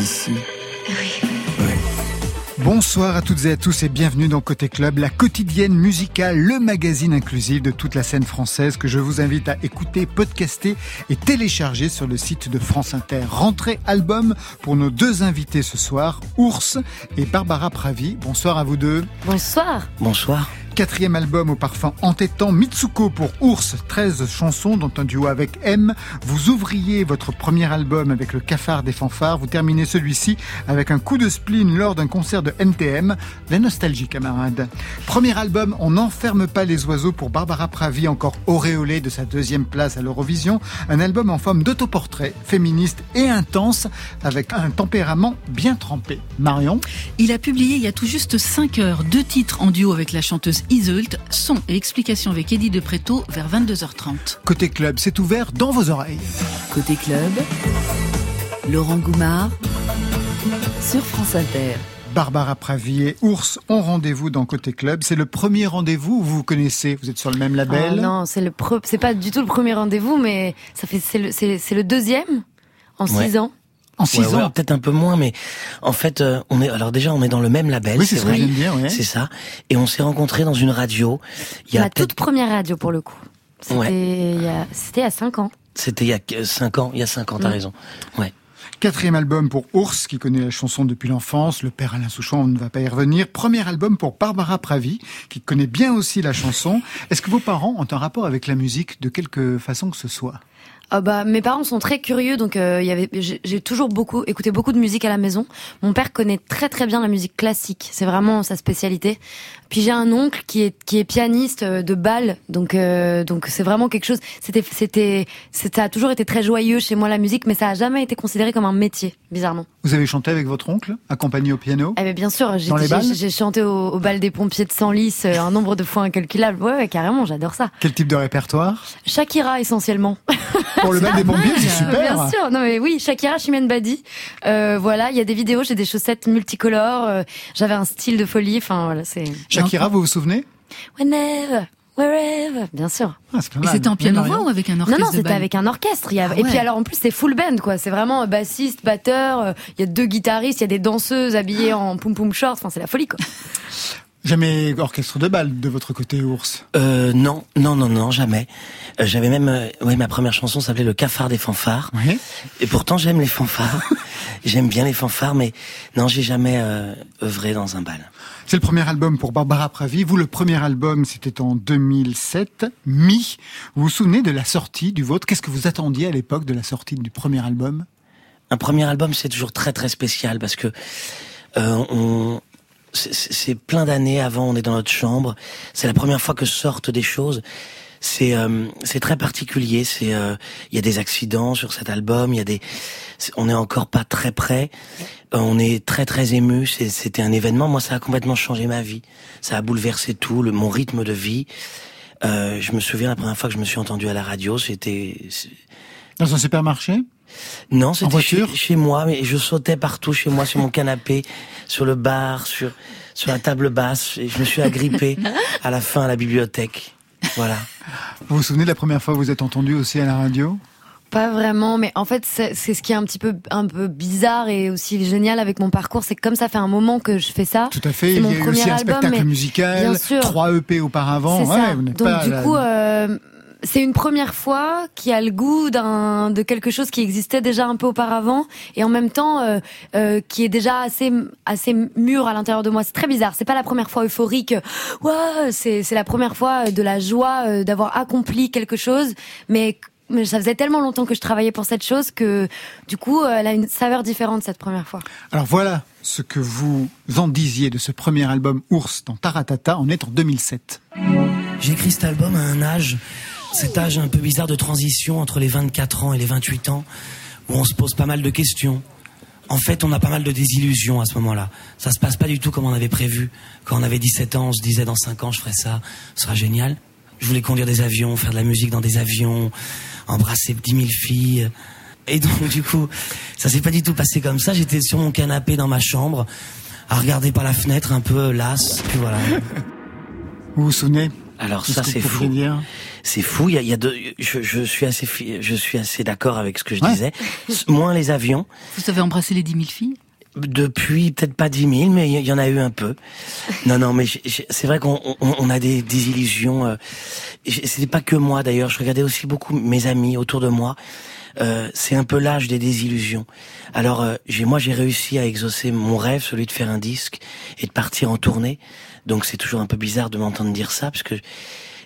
ici. Oui. Bonsoir à toutes et à tous et bienvenue dans Côté Club, la quotidienne musicale, le magazine inclusif de toute la scène française que je vous invite à écouter, podcaster et télécharger sur le site de France Inter. Rentrée album pour nos deux invités ce soir, Ours et Barbara Pravi. Bonsoir à vous deux. Bonsoir. Bonsoir. Quatrième album au parfum entêtant, Mitsuko pour Ours, 13 chansons dont un duo avec M. Vous ouvriez votre premier album avec le cafard des fanfares, vous terminez celui-ci avec un coup de spleen lors d'un concert de NTM. La nostalgie, camarades. Premier album, On n'enferme pas les oiseaux pour Barbara Pravi, encore auréolée de sa deuxième place à l'Eurovision. Un album en forme d'autoportrait, féministe et intense, avec un tempérament bien trempé. Marion? Il a publié il y a tout juste 5 heures deux titres en duo avec la chanteuse Iseult, son et explication avec Eddie de Préto vers 22h30. Côté club, c'est ouvert dans vos oreilles. Côté club, Laurent Goumard sur France Inter. Barbara Pravi et Ours ont rendez-vous dans Côté Club. C'est le premier rendez-vous vous vous connaissez Vous êtes sur le même label oh Non, c'est le c'est pas du tout le premier rendez-vous, mais ça fait c'est le, c'est, le deuxième en six ans. En six ans, peut-être un peu moins, mais en fait, euh, on est alors déjà on est dans le même label. Oui, c'est vrai. C'est ça. Et on s'est rencontrés dans une radio. Il y a La toute première radio pour le coup. C'était il y a c'était à cinq ans. C'était il y a cinq ans. Il y a cinq ans, t'as raison. Ouais. Quatrième album pour Ours, qui connaît la chanson depuis l'enfance. Le père Alain Souchon, on ne va pas y revenir. Premier album pour Barbara Pravi, qui connaît bien aussi la chanson. Est-ce que vos parents ont un rapport avec la musique de quelque façon que ce soit? Ah bah mes parents sont très curieux donc euh, y avait j'ai toujours beaucoup écouté beaucoup de musique à la maison. Mon père connaît très très bien la musique classique, c'est vraiment sa spécialité. Puis j'ai un oncle qui est qui est pianiste euh, de bal, donc euh, donc c'est vraiment quelque chose. C'était c'était ça a toujours été très joyeux chez moi la musique, mais ça a jamais été considéré comme un métier, bizarrement. Vous avez chanté avec votre oncle, accompagné au piano? Eh bien, bien sûr, j'ai chanté au, bal des pompiers de Senlis un nombre de fois incalculable. Ouais, ouais carrément, j'adore ça. Quel type de répertoire? Shakira essentiellement. Pour le bal des pompiers, c'est super. Bien sûr, non mais oui, Shakira, Chimène Badi. Euh, voilà, il y a des vidéos, j'ai des chaussettes multicolores. J'avais un style de folie. Enfin voilà, c'est. Shakira, vous vous souvenez? Whenever. Wherever, bien sûr. Ah, et c'était en piano-voix ou avec un orchestre Non, non, c'était avec un orchestre. Il ah Et puis alors en plus c'est full band quoi. C'est vraiment bassiste, batteur. Euh, il y a deux guitaristes, il y a des danseuses habillées en pum pum shorts. Enfin c'est la folie quoi. Jamais orchestre de bal de votre côté, ours euh, Non, non, non, non, jamais. Euh, j'avais même, euh, ouais, ma première chanson s'appelait Le Cafard des fanfares. Oui. Et pourtant, j'aime les fanfares. j'aime bien les fanfares, mais non, j'ai jamais euh, œuvré dans un bal. C'est le premier album pour Barbara Pravi. Vous, le premier album, c'était en 2007, Mi. Vous vous souvenez de la sortie du vôtre? Qu'est-ce que vous attendiez à l'époque de la sortie du premier album? Un premier album, c'est toujours très très spécial parce que euh, on, c'est plein d'années avant, on est dans notre chambre. C'est la première fois que sortent des choses. C'est euh, c'est très particulier. C'est euh, il y a des accidents sur cet album. Il y a des on est encore pas très près. Euh, on est très très ému. C'était un événement. Moi, ça a complètement changé ma vie. Ça a bouleversé tout, le mon rythme de vie. je me souviens la première fois que je me suis entendu à la radio, c'était dans un supermarché? Non, c'était chez, chez, moi, mais je sautais partout chez moi, sur mon canapé, sur le bar, sur sur la table basse, et je me suis agrippé à la fin à la bibliothèque. Voilà. Vous vous souvenez de la première fois que vous êtes entendu aussi à la radio? Pas vraiment, mais en fait, c'est ce qui est un petit peu un peu bizarre et aussi génial avec mon parcours, c'est que comme ça fait un moment que je fais ça. Tout à fait. Il y a eu aussi un spectacle musical, trois EP auparavant. Ouais, Donc du coup, euh, c'est une première fois qui a le goût d'un de quelque chose qui existait déjà un peu auparavant et en même temps euh, euh, qui est déjà assez assez mûr à l'intérieur de moi. C'est très bizarre. C'est pas la première fois euphorique. Ouais, c'est c'est la première fois de la joie euh, d'avoir accompli quelque chose, mais mais ça faisait tellement longtemps que je travaillais pour cette chose que du coup elle a une saveur différente cette première fois. Alors voilà ce que vous en disiez de ce premier album Ours dans Taratata. On est en 2007. J'ai écrit cet album à un âge cet âge un peu bizarre de transition entre les 24 ans et les 28 ans, où on se pose pas mal de questions. En fait, on a pas mal de désillusions à ce moment-là. Ça se passe pas du tout comme on avait prévu. Quand on avait 17 ans, on se disait dans 5 ans, je ferai ça, ce sera génial. Je voulais conduire des avions, faire de la musique dans des avions, embrasser 10 000 filles. Et donc, du coup, ça s'est pas du tout passé comme ça. J'étais sur mon canapé dans ma chambre, à regarder par la fenêtre un peu las, puis voilà. Vous vous souvenez? Alors ça, c'est fou. c'est fou. Il y a, il y a deux, je, je suis assez, je suis assez d'accord avec ce que je disais. Moins les avions. Vous avez embrassé les 10 000 filles? Depuis peut-être pas 10 000, mais il y, en a eu un peu. Non, non, mais c'est vrai qu'on on, a des, des illusions. Euh, C'était pas que moi d'ailleurs. Je regardais aussi beaucoup mes amis autour de moi. Euh, c'est un peu l'âge des désillusions. Alors, euh, j'ai moi j'ai réussi à exaucer mon rêve, celui de faire un disque et de partir en tournée. Donc c'est toujours un peu bizarre de m'entendre dire ça, parce que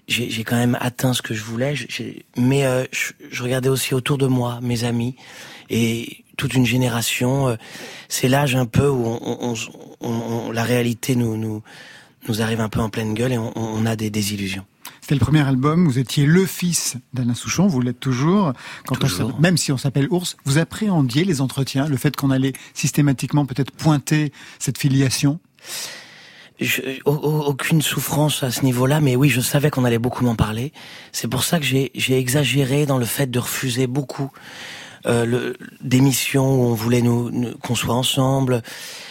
j'ai quand même atteint ce que je voulais. mais euh, je, je regardais aussi autour de moi mes amis et toute une génération. Euh, c'est l'âge un peu où on, on, on, la réalité nous, nous, nous arrive un peu en pleine gueule et on, a des désillusions. C'était le premier album, vous étiez le fils d'Alain Souchon, vous l'êtes toujours. Quand On, même si on s'appelle Ours, vous appréhendiez les entretiens, le fait qu'on allait systématiquement peut-être pointer cette filiation? Je, aucune souffrance à ce niveau-là, mais oui, je savais qu'on allait beaucoup m'en parler. C'est pour ça que j'ai exagéré dans le fait de refuser beaucoup euh, d'émissions où on voulait nous, qu'on soit ensemble,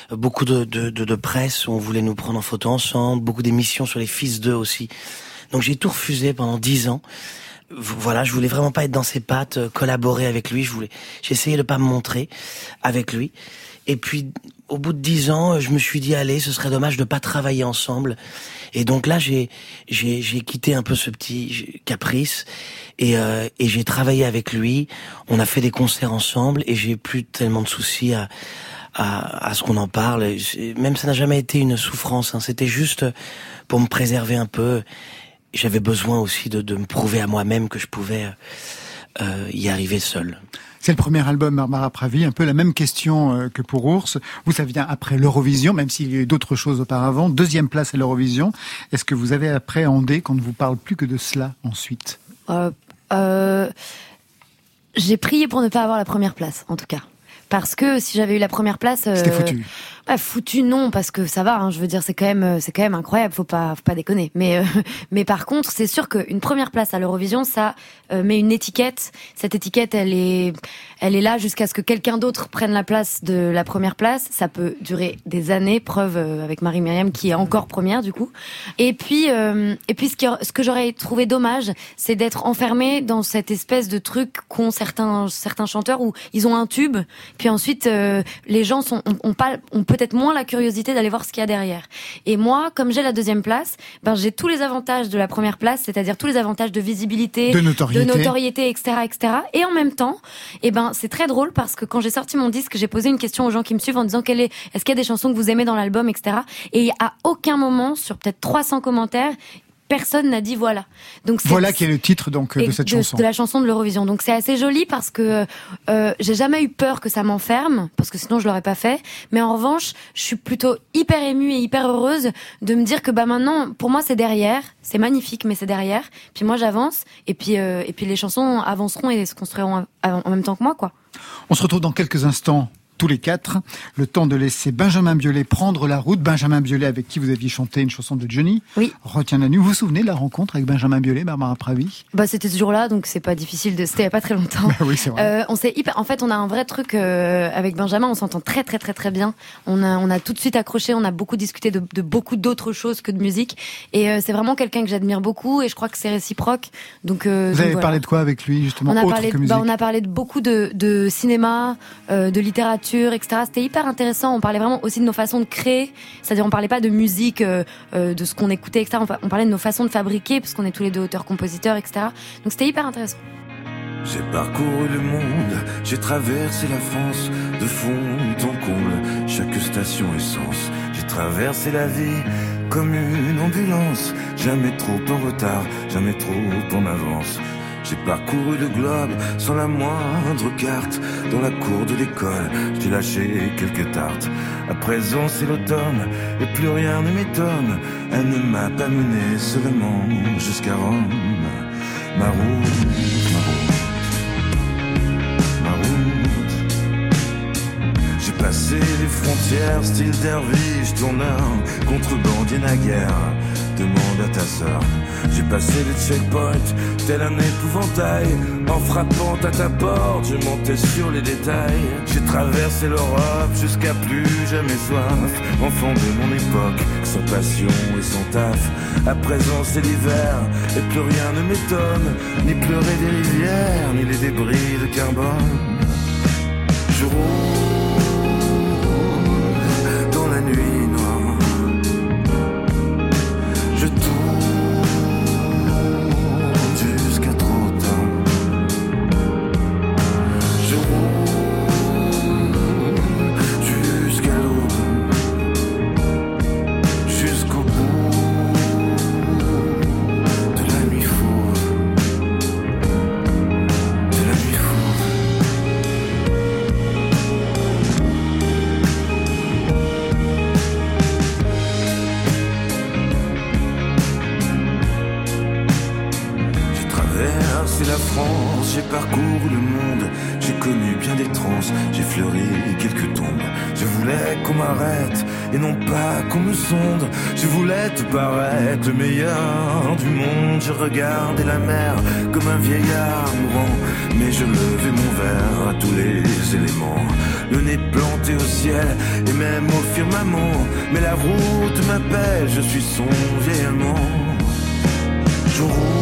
beaucoup de, de, de, presse où on voulait nous prendre en photo ensemble, beaucoup d'émissions sur les fils d'eux aussi. Donc j'ai tout refusé pendant dix ans. Voilà, je voulais vraiment pas être dans ses pattes, euh, collaborer avec lui. Je voulais, essayé de pas me montrer avec lui. Et puis, au bout de dix ans, je me suis dit, allez, ce serait dommage de pas travailler ensemble. Et donc là, j'ai j'ai j'ai quitté un peu ce petit caprice et euh, et j'ai travaillé avec lui. On a fait des concerts ensemble et j'ai plus tellement de soucis à à, à ce qu'on en parle. Même ça n'a jamais été une souffrance. Hein. C'était juste pour me préserver un peu. J'avais besoin aussi de, de me prouver à moi-même que je pouvais euh, y arriver seul. C'est le premier album Barbara Pravi, un peu la même question euh, que pour Ours. Vous, ça vient après l'Eurovision, même s'il y a eu d'autres choses auparavant. Deuxième place à l'Eurovision. Est-ce que vous avez appréhendé qu'on ne vous parle plus que de cela ensuite? Euh, euh, J'ai prié pour ne pas avoir la première place, en tout cas. Parce que si j'avais eu la première place, c'était foutu. Bah, foutu non parce que ça va. Hein, je veux dire, c'est quand même, euh, c'est quand même incroyable. Faut pas, faut pas déconner. Mais, euh, mais par contre, c'est sûr qu'une première place à l'Eurovision, ça euh, met une étiquette. Cette étiquette, elle est, elle est là jusqu'à ce que quelqu'un d'autre prenne la place de la première place. Ça peut durer des années. Preuve avec Marie Myriam qui est encore première du coup. Et puis, et puis ce, ce que j'aurais trouvé dommage, c'est d'être enfermé dans cette espèce de truc qu'ont certains, certains chanteurs où ils ont un tube, puis ensuite les gens sont, ont, pas, on peut-être moins la curiosité d'aller voir ce qu'il y a derrière. Et moi, comme j'ai la deuxième place, ben j'ai tous les avantages de la première place, c'est-à-dire tous les avantages de visibilité, de notoriété, de notoriété etc., etc. Et en même temps, et eh ben c'est très drôle parce que quand j'ai sorti mon disque, j'ai posé une question aux gens qui me suivent en disant quelle est, est-ce qu'il y a des chansons que vous aimez dans l'album, etc. Et à aucun moment, sur peut-être 300 commentaires, personne n'a dit voilà. Donc voilà qui est le titre donc de cette chanson. De la chanson de l'Eurovision. Donc c'est assez joli parce que euh, j'ai jamais eu peur que ça m'enferme parce que sinon je l'aurais pas fait. Mais en revanche, je suis plutôt hyper émue et hyper heureuse de me dire que bah maintenant pour moi c'est derrière, c'est magnifique mais c'est derrière. Puis moi j'avance et puis euh, et puis les chansons avanceront et se construiront en même temps que moi quoi. On se retrouve dans quelques instants tous les quatre. Le temps de laisser Benjamin Biolay prendre la route. Benjamin Biolay avec qui vous aviez chanté une chanson de Johnny. Oui. Retiens la nuit. Vous vous souvenez de la rencontre avec Benjamin Biolay, Barbara Pravi? Bah c'était ce jour-là, donc c'est pas difficile de. C'était il y a pas très longtemps. Bah oui, c'est vrai. Euh, on s'est hyper. En fait, on a un vrai truc euh, avec Benjamin. On s'entend très très très très bien. On a on a tout de suite accroché. On a beaucoup discuté de, de beaucoup d'autres choses que de musique. Et euh, c'est vraiment quelqu'un que j'admire beaucoup. Et je crois que c'est réciproque. Donc. Vous avez parlé de quoi avec lui justement On a autre parlé. Que musique bah, on a parlé de beaucoup de, de cinéma, de littérature, etc. C'était hyper intéressant. On parlait vraiment aussi de nos façons de créer, c'est-à-dire on parlait pas de musique, euh, euh, de ce qu'on écoutait, etc. On parlait de nos façons de fabriquer, parce qu'on est tous les deux auteurs-compositeurs, etc. Donc c'était hyper intéressant. J'ai parcouru le monde, j'ai traversé la France, de fond en comble, chaque station essence. J'ai traversé la vie comme une ambulance, jamais trop en retard, jamais trop en avance. J'ai parcouru le globe sans la moindre carte. Dans la cour de l'école, j'ai lâché quelques tartes. À présent, c'est l'automne et plus rien ne m'étonne. Elle ne m'a pas mené seulement jusqu'à Rome. Ma route, ma route, ma route. J'ai passé les frontières, style derviche, tourneur, contrebandier naguère demande à ta sœur. J'ai passé les checkpoints, tel un épouvantail. En frappant à ta porte, je montais sur les détails. J'ai traversé l'Europe jusqu'à plus jamais soif. Enfant de mon époque, sans passion et sans taf. À présent c'est l'hiver, et plus rien ne m'étonne. Ni pleurer des rivières, ni les débris de carbone. Je dans la nuit Je voulais te paraître le meilleur du monde. Je regardais la mer comme un vieillard mourant, mais je levais mon verre à tous les éléments. Le nez planté au ciel et même au firmament. Mais la route m'appelle, je suis son vieil amant. Je roule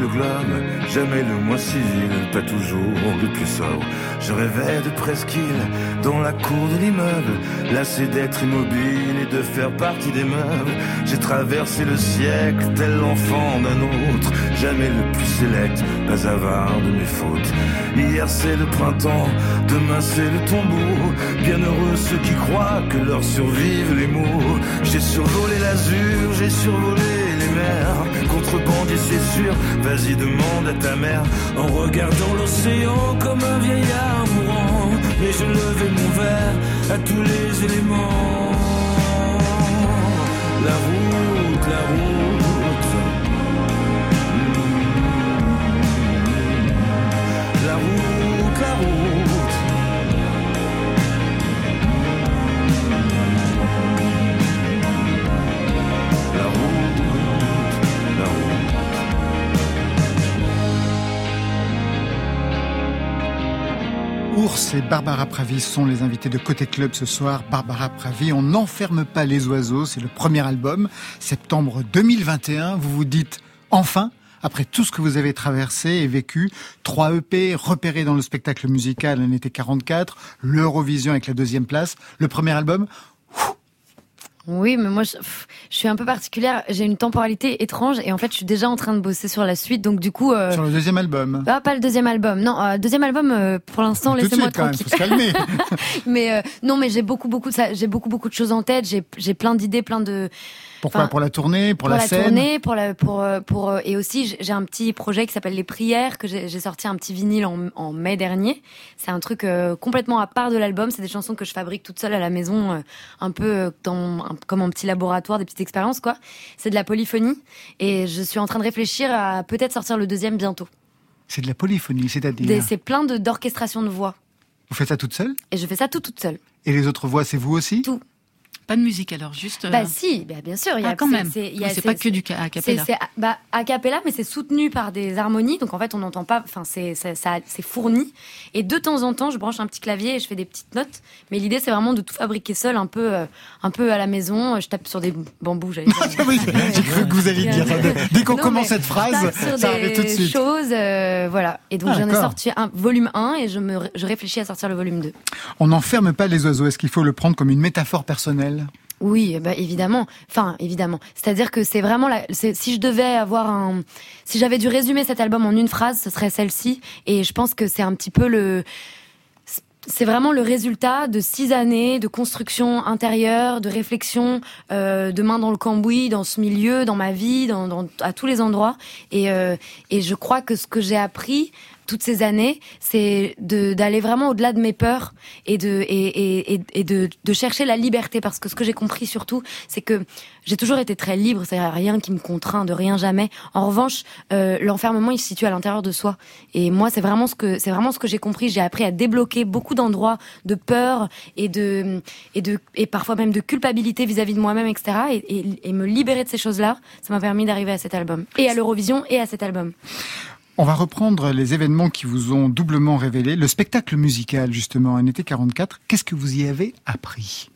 le globe, jamais le moins civil, pas toujours le plus sobre. Je rêvais de presqu'île dans la cour de l'immeuble, lassé d'être immobile et de faire partie des meubles. J'ai traversé le siècle, tel l'enfant d'un autre, jamais le plus sélect, pas avare de mes fautes. Hier c'est le printemps, demain c'est le tombeau. Bienheureux ceux qui croient que leur survivent les mots. J'ai survolé l'azur, j'ai survolé Contrebandier c'est sûr, vas-y demande à ta mère. En regardant l'océan comme un vieillard mourant. Mais je levais mon verre à tous les éléments. La route, la route. La route, la route. Ours et Barbara Pravi sont les invités de Côté Club ce soir. Barbara Pravi, on n'enferme pas les oiseaux, c'est le premier album, septembre 2021. Vous vous dites enfin après tout ce que vous avez traversé et vécu, 3 EP repérés dans le spectacle musical en été 44, l'Eurovision avec la deuxième place, le premier album, Oui, mais moi, je, pff, je suis un peu particulière. J'ai une temporalité étrange et en fait, je suis déjà en train de bosser sur la suite. Donc, du coup, euh, sur le deuxième album. ah, pas le deuxième album. Non, euh, deuxième album, euh, pour l'instant, laissez-moi suite quand même, tranquille. faut se calmer. mais euh, non, mais j'ai beaucoup, beaucoup, de ça, j'ai beaucoup, beaucoup de choses en tête. J'ai, j'ai plein d'idées, plein de Pourquoi Enfin, Pour la tournée, pour, pour, la, scène? tournée, pour la, pour, pour, euh, et aussi j'ai- un petit projet qui s'appelle les prières que j'ai sorti un petit vinyle en, en mai dernier. C'est un truc euh, complètement à part de l'album. C'est des chansons que je fabrique toute seule à la maison, euh, un peu dans, un- comme un petit laboratoire, des petites expériences quoi. C'est de la polyphonie et je suis en train de réfléchir à peut-être sortir le deuxième bientôt. C'est de la polyphonie, c'est-à-dire C'est plein de d'orchestration de voix Vous faites ça toute seule? Et je fais ça tout toute seule. Et les autres voix, c'est vous aussi? Tout. Pas de musique alors, juste. euh, Bah si, bah, bien sûr. Il y a ah, quand même. c'est- pas que du ca- a C'est cappella. c'est bah, a cappella, mais c'est soutenu par des harmonies, donc en fait on n'entend pas. Enfin, c'est fourni. Et de temps en temps, je branche un petit clavier et je fais des petites notes. Mais l'idée, c'est vraiment de tout fabriquer seul, un peu, euh, un peu à la maison. Je tape sur des bambous. Oui, j'ai cru que vous alliez dire ça. Dès qu'on commence cette phrase, je tape sur ça arrive tout de des suite. choses, euh, voilà. Et donc Ah, j'en ai sorti un volume 1 et je me, je réfléchis à sortir le volume 2. On n'enferme pas les oiseaux. Est-ce qu'il faut le prendre comme une métaphore personnelle? Oui, bah évidemment. Enfin, évidemment. C'est-à-dire que c'est vraiment la, si je devais avoir un, si j'avais dû résumer cet album en une phrase, ce serait celle-ci. Et je pense que c'est un petit peu le, c'est vraiment le résultat de six années de construction intérieure, de réflexion, euh, de main dans le cambouis, dans ce milieu, dans ma vie, dans, à tous les endroits. Et, euh, et je crois que ce que j'ai appris toutes ces années, c'est d'aller vraiment au-delà de mes peurs et de et, et, et de, de, chercher la liberté parce que ce que j'ai compris surtout, c'est que j'ai toujours été très libre, c'est rien qui me contraint, de rien jamais. En revanche, euh, l'enfermement il se situe à l'intérieur de soi et moi c'est vraiment ce que c'est vraiment ce que j'ai compris. J'ai appris à débloquer beaucoup d'endroits de peur et de et de et parfois même de culpabilité vis-à-vis de moi-même, etc. Et, et me libérer de ces choses-là, ça m'a permis d'arriver à cet album et à l'Eurovision et à cet album. On va reprendre les événements qui vous ont doublement révélé. Le spectacle musical, justement, en été 44. Qu'est-ce que vous y avez appris,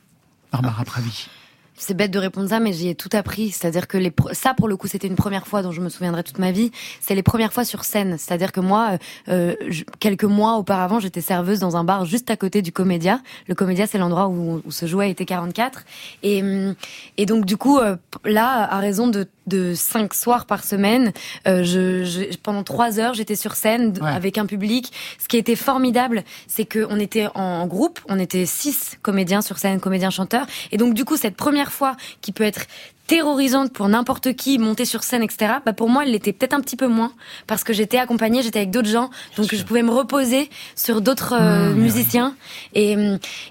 Barbara Pravi? C'est bête de répondre ça, mais j'y ai tout appris. C'est-à-dire que les, ça, pour le coup, c'était une première fois dont je me souviendrai toute ma vie. C'est les premières fois sur scène. C'est-à-dire que moi, euh, quelques mois auparavant, j'étais serveuse dans un bar juste à côté du Comédia. Le Comédia, c'est l'endroit où, où, se jouait été 44. Et, et donc, du coup, euh, là, à raison de de cinq soirs par semaine. Euh, je, pendant trois heures, j'étais sur scène avec un public. Ce qui était formidable, c'est qu'on était en groupe, on était six comédiens sur scène, comédiens chanteurs, et donc du coup cette première fois qui peut être terrorisante pour n'importe qui, monter sur scène, etc. Bah pour moi, elle l'était peut-être un petit peu moins parce que j'étais accompagnée, j'étais avec d'autres gens, donc je pouvais me reposer sur d'autres euh, mmh, musiciens. Et,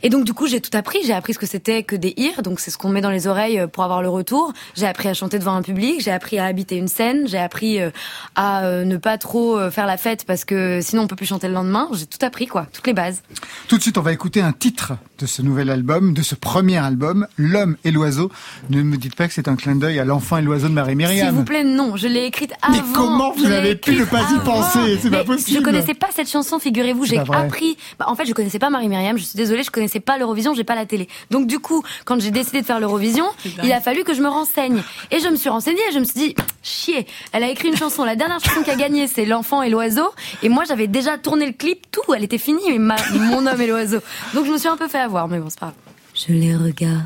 et donc du coup, j'ai tout appris. J'ai appris ce que c'était que des ears, donc c'est ce qu'on met dans les oreilles euh, pour avoir le retour. J'ai appris à chanter devant un public, j'ai appris à habiter une scène, j'ai appris euh, à ne pas trop faire la fête parce que sinon on peut plus chanter le lendemain. J'ai tout appris quoi, toutes les bases. Tout de suite, on va écouter un titre de ce nouvel album, de ce premier album, L'homme et l'oiseau. Ne me dites pas que c'est un clin d'œil à l'enfant et l'oiseau de Marie-Myriam. S'il vous plaît, non, je l'ai écrite avant. Mais comment vous avez pu ne pas y penser? C'est pas possible. Je connaissais pas cette chanson, figurez-vous, j'ai appris. Bah, en fait, je connaissais pas Marie-Myriam, je suis désolée, je connaissais pas l'Eurovision, j'ai pas la télé. Donc du coup, quand j'ai décidé de faire l'Eurovision, il a fallu que je me renseigne. Et je me suis renseignée et je me suis dit, chier, elle a écrit une chanson, la dernière chanson qui a gagné, c'est L'enfant et l'oiseau. Et moi, j'avais déjà tourné le clip, tout, elle était finie, mais mon homme et l'oiseau. Donc je me suis un peu fait avoir, mais bon, c'est pas grave. Je les regarde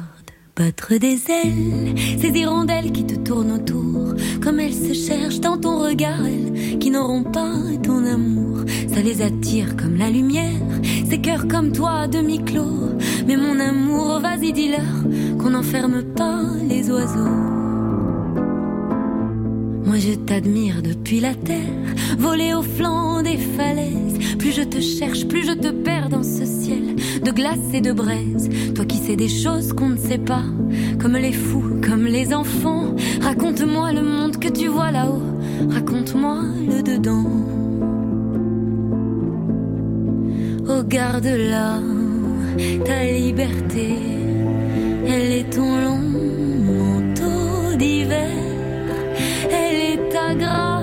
battre des ailes, ces hirondelles qui te tournent autour, comme elles se cherchent dans ton regard, elles qui n'auront pas ton amour, ça les attire comme la lumière, ces cœurs comme toi demi-clos, mais mon amour, vas-y dis-leur qu'on n'enferme pas les oiseaux. Moi je t'admire depuis la terre, voler au flanc des falaises. Plus je te cherche, plus je te perds dans ce ciel de glace et de braise. Toi qui sais des choses qu'on ne sait pas, comme les fous, comme les enfants. Raconte-moi le monde que tu vois là-haut, raconte-moi le dedans. Oh garde-la, ta liberté, elle est ton long manteau d'hiver ta grâce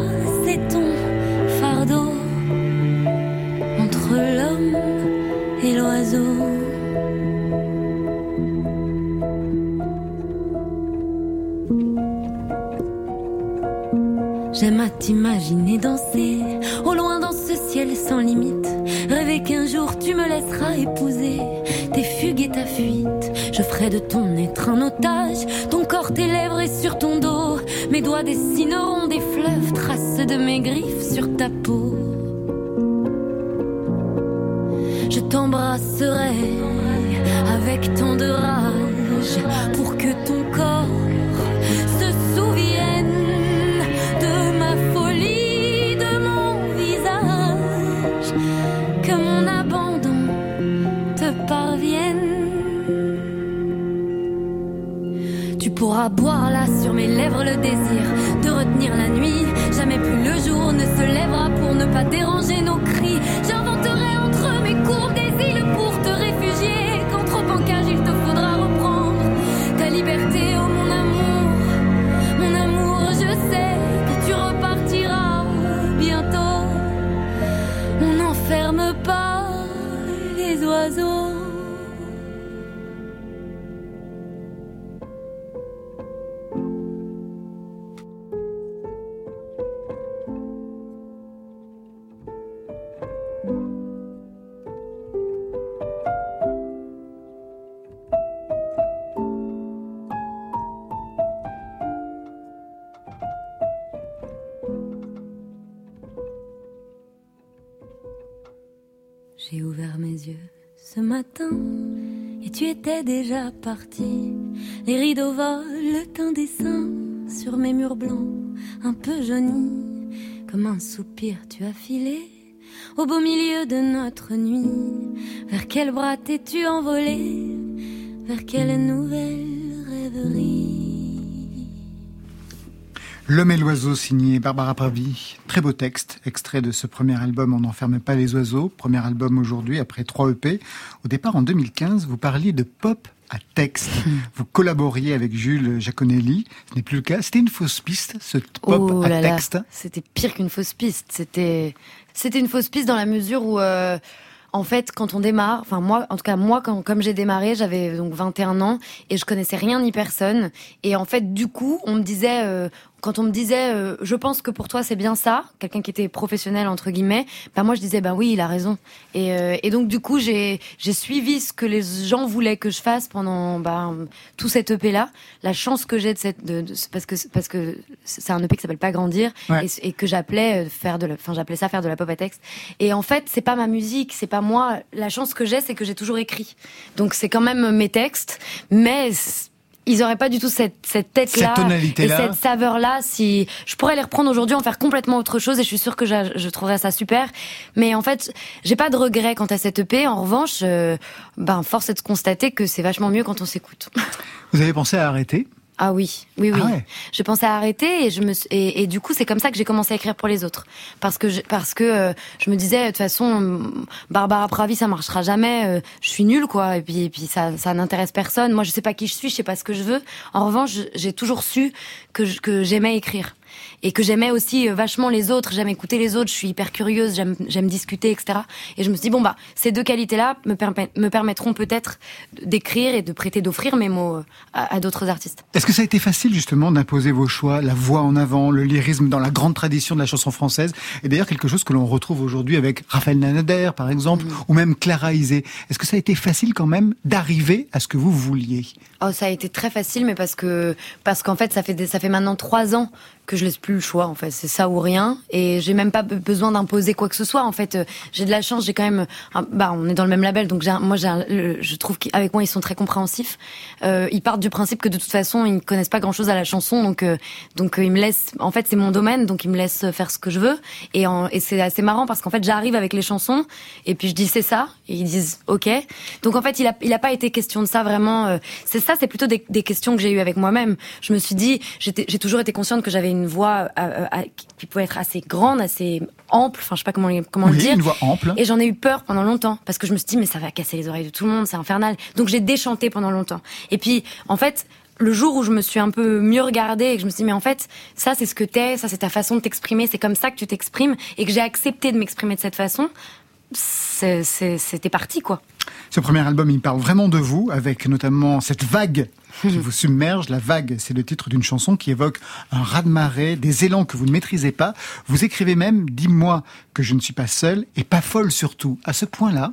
À t'imaginer danser au loin dans ce ciel sans limite. Rêver qu'un jour tu me laisseras épouser tes fugues et ta fuite. Je ferai de ton être un otage, ton corps, tes lèvres et sur ton dos. Mes doigts dessineront des fleuves, traces de mes griffes sur ta peau. Je t'embrasserai avec tant de rage pour que ton corps boire là sur mes lèvres le désir de retenir la nuit. Jamais plus le jour ne se lèvera pour ne pas déranger nos cris. J'inventerai déjà parti. Les rideaux volent un dessin sur mes murs blancs, un peu jaunis. Comme un soupir, tu as filé au beau milieu de notre nuit. Vers quel bras t'es-tu envolé? Vers quelle nouvelle rêverie? L'homme et l'oiseau signé Barbara Pravi. Très beau texte, extrait de ce premier album On n'enferme pas les oiseaux, premier album aujourd'hui après 3 EP. Au départ en 2015, vous parliez de pop à texte. Vous collaboriez avec Jules Jaconelli. Ce n'est plus le cas. C'était une fausse piste, ce pop Oh à là là, texte. C'était pire qu'une fausse piste. C'était, c'était une fausse piste dans la mesure où, euh, en fait, quand on démarre, enfin moi, en tout cas moi, quand, comme j'ai démarré, j'avais donc 21 ans et je connaissais rien ni personne. Et en fait, du coup, on me disait, euh, quand on me disait, euh, je pense que pour toi c'est bien ça, quelqu'un qui était professionnel entre guillemets, bah moi je disais, bah oui, il a raison. Et, euh, et donc du coup, j'ai j'ai suivi ce que les gens voulaient que je fasse pendant bah, tout cet EP là. La chance que j'ai de cette, de, de- parce que parce que c'est un EP qui s'appelle pas grandir Ouais. et, et que j'appelais euh, faire de, la- enfin j'appelais ça faire de la pop à texte. Et en fait, c'est pas ma musique, c'est pas moi. La chance que j'ai, c'est que j'ai toujours écrit. Donc c'est quand même mes textes, mais ils auraient pas du tout cette, cette tête-là et cette saveur-là. Si je pourrais les reprendre aujourd'hui, en faire complètement autre chose, et je suis sûre que j'a- je trouverais ça super. Mais en fait, j'ai pas de regrets quant à cette EP. En revanche, euh, ben force est de constater que c'est vachement mieux quand on s'écoute. Vous avez pensé à arrêter? Ah oui, oui, oui. Ah ouais. Je pensais à arrêter et je me et, et du coup c'est comme ça que j'ai commencé à écrire pour les autres parce que je, parce que euh, je me disais de toute façon hum, Barbara Pravi ça marchera jamais, euh, je suis nulle quoi et puis et puis ça ça n'intéresse personne. Moi je sais pas qui je suis, je sais pas ce que je veux. En revanche j'ai toujours su que je- que j'aimais écrire et que j'aimais aussi euh, vachement les autres. J'aime écouter les autres, je suis hyper curieuse, j'aime discuter etc. Et je me suis dit bon bah ces deux qualités là me permet- me permettront peut-être d'écrire et de prêter d'offrir mes mots euh, à- à d'autres artistes. Est-ce que ça a été facile justement d'imposer vos choix, la voix en avant, le lyrisme dans la grande tradition de la chanson française Et d'ailleurs quelque chose que l'on retrouve aujourd'hui avec Raphaël Nanader par exemple, ou même Clara Isé? Est-ce que ça a été facile quand même d'arriver à ce que vous vouliez? Oh, ça a été très facile, mais parce que parce qu'en fait, ça fait ça fait maintenant trois ans que je laisse plus le choix. En fait, c'est ça ou rien, et j'ai même pas be- besoin d'imposer quoi que ce soit. En fait, Euh, j'ai de la chance, j'ai quand même, bah, on est dans le même label, donc moi, un- je trouve qu'avec moi, ils sont très compréhensifs. Euh, ils partent du principe que de toute façon, ils ne connaissent pas grand chose à la chanson, donc euh, donc euh, ils me laissent. En fait, c'est mon domaine, donc ils me laissent faire ce que je veux, et, en- et c'est assez marrant parce qu'en fait, j'arrive avec les chansons, et puis je dis c'est ça, et ils disent ok. Donc en fait, il a il a pas été question de ça vraiment. euh, c'est ça, c'est plutôt des, des questions que j'ai eues avec moi-même. Je me suis dit, j'ai toujours été consciente que j'avais une voix euh, euh, qui pouvait être assez grande, assez ample. Enfin, je sais pas comment comment le Oui, dire. une voix ample. Et j'en ai eu peur pendant longtemps parce que je me suis dit mais ça va casser les oreilles de tout le monde, c'est infernal. Donc j'ai déchanté pendant longtemps. Et puis en fait, le jour où je me suis un peu mieux regardée et que je me suis dit mais en fait, ça c'est ce que t'es, ça c'est ta façon de t'exprimer, c'est comme ça que tu t'exprimes et que j'ai accepté de m'exprimer de cette façon, c'était parti quoi. Ce premier album, il parle vraiment de vous, avec notamment cette vague qui vous submerge. La vague, c'est le titre d'une chanson qui évoque un raz-de-marée, des élans que vous ne maîtrisez pas. Vous écrivez même, dis-moi que je ne suis pas seule et pas folle surtout. À ce point-là,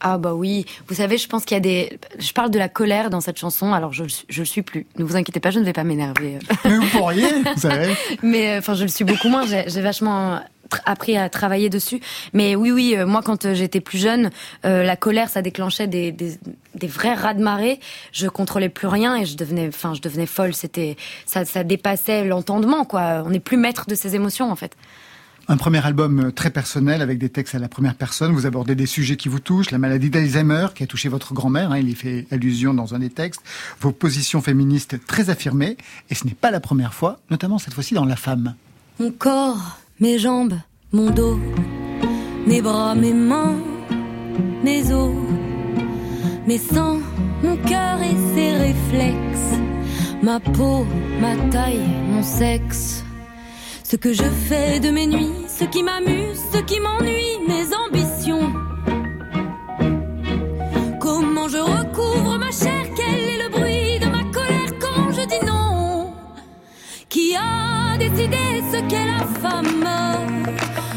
Ah bah oui, vous savez, je pense qu'il y a des... Je parle de la colère dans cette chanson, alors je, je le suis plus. Ne vous inquiétez pas, je ne vais pas m'énerver. mais vous pourriez, vous savez. Mais euh, enfin, je le suis beaucoup moins. J'ai vachement appris à travailler dessus. Mais oui, oui, euh, moi, quand euh, j'étais plus jeune, euh, la colère, ça déclenchait des, des, des vrais raz de marée. Je contrôlais plus rien et je devenais, enfin, je devenais folle. C'était, ça, ça dépassait l'entendement, quoi. On n'est plus maître de ses émotions, en fait. Un premier album très personnel avec des textes à la première personne. Vous abordez des sujets qui vous touchent, la maladie d'Alzheimer qui a touché votre grand-mère, hein, il y fait allusion dans un des textes, vos positions féministes très affirmées, et ce n'est pas la première fois, notamment cette fois-ci dans La Femme. Mon corps, mes jambes, mon dos, mes bras, mes mains, mes os, mes seins, mon cœur et ses réflexes, ma peau, ma taille, mon sexe. Ce que je fais de mes nuits, ce qui m'amuse, ce qui m'ennuie, mes ambitions. Comment je recouvre ma chair, quel est le bruit de ma colère quand je dis non? Qui a décidé ce qu'est la femme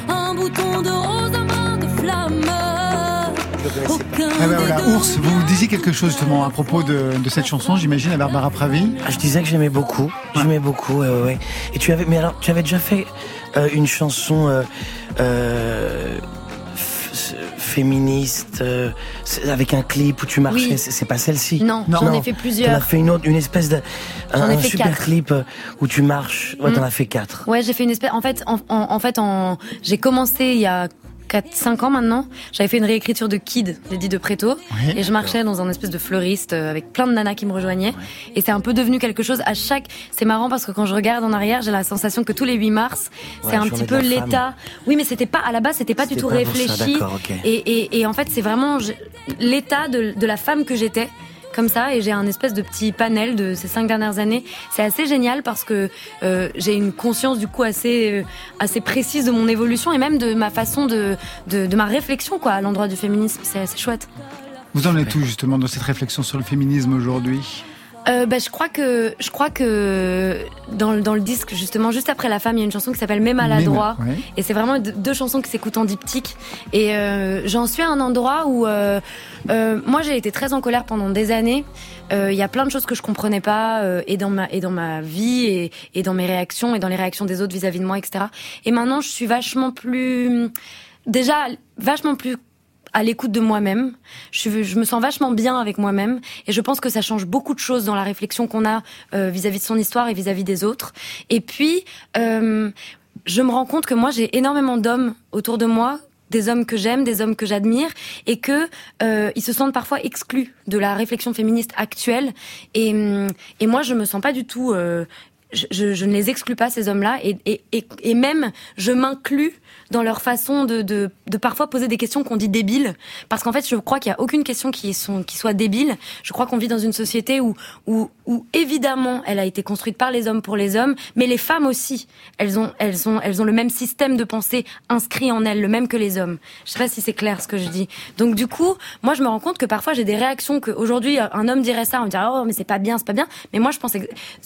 Un bouton de rose, un brin de flamme Aucun Ah voilà, deux Ours, vous disiez quelque chose justement à propos de, de cette chanson, j'imagine, à Barbara Pravi. Ah, je disais que j'aimais beaucoup. J'aimais beaucoup, ouais, ouais, ouais. Et tu avais, mais alors, tu avais déjà fait euh, une chanson euh, euh, féministe avec un clip où tu marchais. C'est pas celle-ci. Non, j'en ai fait plusieurs. T'en as fait une autre, une espèce de un, super clip où tu marches. Ouais, t'en mm. as fait quatre. Ouais, j'ai fait une espèce. En fait, en, en fait, en j'ai commencé il y a 4-5 ans maintenant, j'avais fait une réécriture de Kid d'Eddie de Preto et je marchais dans un espèce de fleuriste euh, avec plein de nanas qui me rejoignaient. Et c'est un peu devenu quelque chose à chaque c'est marrant parce que quand je regarde en arrière, j'ai la sensation que tous les 8 mars, c'est un petit peu l'état. Oui, mais c'était pas à la base, c'était pas du tout réfléchi. et, et, et, en fait, c'est vraiment l'état de, de la femme que j'étais comme ça et j'ai un espèce de petit panel de ces cinq dernières années. C'est assez génial parce que euh, j'ai une conscience du coup assez euh, assez précise de mon évolution et même de ma façon de de, ma réflexion quoi à l'endroit du féminisme. C'est assez chouette. Vous en êtes où justement dans cette réflexion sur le féminisme aujourd'hui? Euh, bah, je crois que je crois que dans, dans, le disque justement juste après la femme il y a une chanson qui s'appelle Mes maladroits et c'est vraiment deux chansons qui s'écoutent en diptyque. Et euh, j'en suis à un endroit où euh, euh moi j'ai été très en colère pendant des années. Euh, il y a plein de choses que je comprenais pas euh, et dans ma et dans ma vie et, et dans mes réactions et dans les réactions des autres vis-à-vis -vis de moi etc et maintenant je suis vachement plus déjà vachement plus à l'écoute de moi-même. Je, me sens vachement bien avec moi-même et je pense que ça change beaucoup de choses dans la réflexion qu'on a euh, vis-à-vis de son histoire et vis-à-vis des autres. Et puis, euh, je me rends compte que moi, j'ai énormément d'hommes autour de moi des hommes que j'aime, des hommes que j'admire, et que euh, ils se sentent parfois exclus de la réflexion féministe actuelle. Et, et moi, je me sens pas du tout. Je, je, ne les exclus pas ces hommes-là, et, et, et, et même je m'inclus dans leur façon de, de, de parfois poser des questions qu'on dit débiles. Parce qu'en fait, je crois qu'il n'y a aucune question qui, sont, qui soit débile. Je crois qu'on vit dans une société où, où, où, évidemment, elle a été construite par les hommes pour les hommes, mais les femmes aussi, elles ont, elles ont, elles ont le même système de pensée inscrit en elles, le même que les hommes. Je sais pas si c'est clair ce que je dis. Donc du coup, moi, je me rends compte que parfois j'ai des réactions que aujourd'hui un homme dirait ça, on dirait oh mais c'est pas bien, c'est pas bien. Mais moi, je pense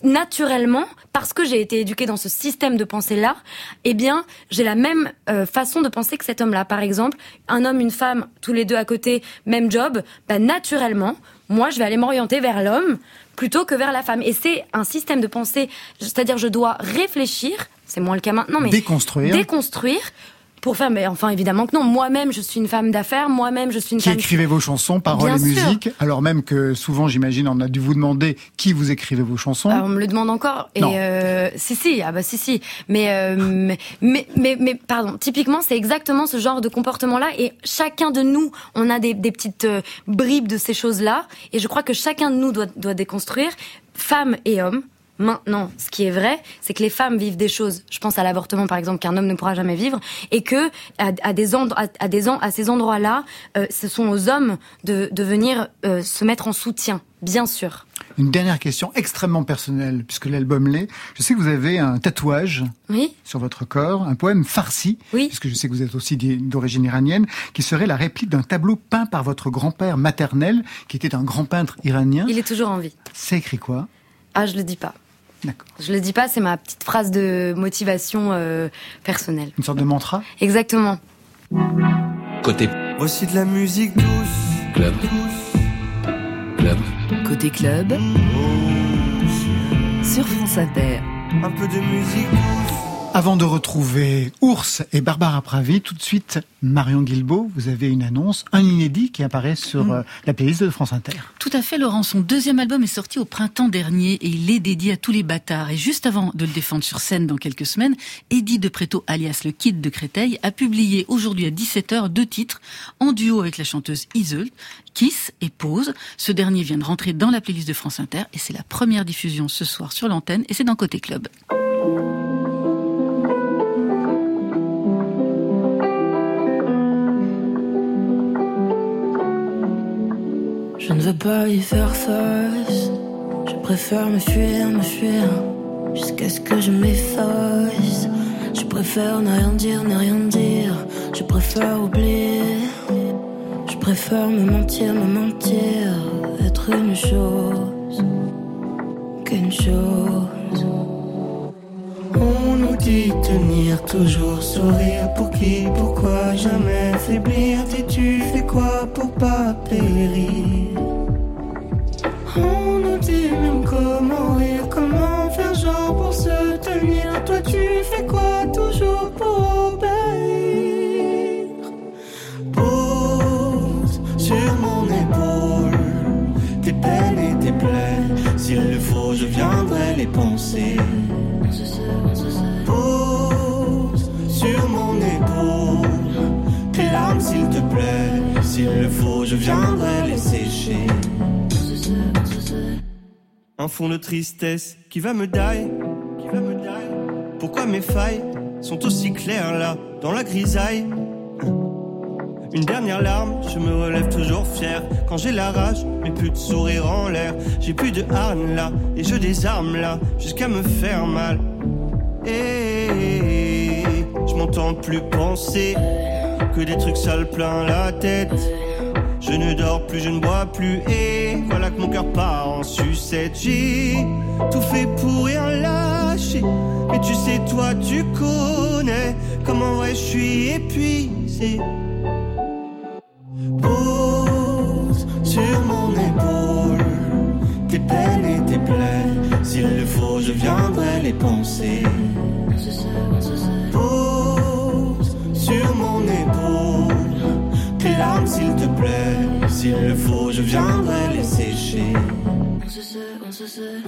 naturellement, parce que j'ai été éduquée dans ce système de pensée là, eh bien, j'ai la même euh, façon de penser que cet homme-là. Par exemple, un homme, une femme, tous les deux à côté, même job, bah, naturellement, moi, je vais aller m'orienter vers l'homme plutôt que vers la femme. Et c'est un système de pensée, c'est-à-dire je dois réfléchir, c'est moins le cas maintenant, mais déconstruire, déconstruire pour faire, mais enfin évidemment que non. Moi-même, je suis une femme d'affaires. Moi-même, je suis une qui femme. Qui écrivez vos chansons, paroles et musique. Alors même que souvent, j'imagine, on a dû vous demander qui vous écrivez vos chansons. on me le demande encore. Et euh, si, si, ah bah si, si. Mais, euh, mais, mais, mais, pardon. Typiquement, c'est exactement ce genre de comportement-là. Et chacun de nous, on a des, des petites euh, bribes de ces choses-là. Et je crois que chacun de nous doit, doit déconstruire, femmes et hommes Maintenant, ce qui est vrai, c'est que les femmes vivent des choses. Je pense à l'avortement, par exemple, qu'un homme ne pourra jamais vivre, et que à, des à, à, des à ces endroits-là, euh, ce sont aux hommes de, de venir euh, se mettre en soutien, bien sûr. Une dernière question extrêmement personnelle, puisque l'album l'est. Je sais que vous avez un tatouage oui. sur votre corps, un poème farci, oui. puisque je sais que vous êtes aussi d'origine iranienne, qui serait la réplique d'un tableau peint par votre grand-père maternel, qui était un grand peintre iranien. Il est toujours en vie. C'est écrit quoi? Ah, je le dis pas. Je le dis pas, c'est ma petite phrase de motivation euh, personnelle. Une sorte de mantra Exactement. Côté. Voici de la musique douce. Club. Club. Côté club. Sur France Inter. Un peu de musique douce. Avant de retrouver Ours et Barbara Pravi, tout de suite Marion Guilbault, vous avez une annonce, un inédit qui apparaît sur mm. euh, la playlist de France Inter. Tout à fait, Laurent. Son deuxième album est sorti au printemps dernier et il est dédié à tous les bâtards. Et juste avant de le défendre sur scène dans quelques semaines, Eddie de Préto, alias le Kid de Créteil, a publié aujourd'hui à 17h deux titres en duo avec la chanteuse Iseult, Kiss et Pause. Ce dernier vient de rentrer dans la playlist de France Inter et c'est la première diffusion ce soir sur l'antenne et c'est dans Côté Club. Je ne veux pas y faire face. Je préfère me fuir, me fuir, jusqu'à ce que je m'efface. Je préfère ne rien dire, ne rien dire. Je préfère oublier. Je préfère me mentir, me mentir. Être une chose qu'une chose dû tenir toujours sourire pour qui, pourquoi jamais faiblir? Dis tu fais quoi pour pas périr? On nous dit même comment rire, comment faire genre pour se tenir. Toi tu fais quoi toujours pour obéir? Pose sur mon épaule tes peines et tes plaies. S'il le faut, je viendrai les penser. S'il te plaît. S'il le faut, je viendrai les sécher. Un fond de tristesse qui va me die, qui va me die. Pourquoi mes failles sont aussi claires là, dans la grisaille? Une dernière larme, je me relève toujours fier. Quand j'ai la rage, mais plus de sourire en l'air. J'ai plus de harne là, et je désarme là, jusqu'à me faire mal. Et je m'entends plus penser que des trucs sales plein la tête. Je ne dors plus, je ne bois plus, et voilà que mon cœur part en sucette. J'ai tout fait pour rien lâcher. Mais tu sais, toi, tu connais comment vrai je suis épuisé. Pose sur mon épaule tes peines et tes plaies. S'il le faut, je viendrai les penser. Sur mon épaule tes larmes, s'il te plaît. S'il le faut, je viendrai les sécher.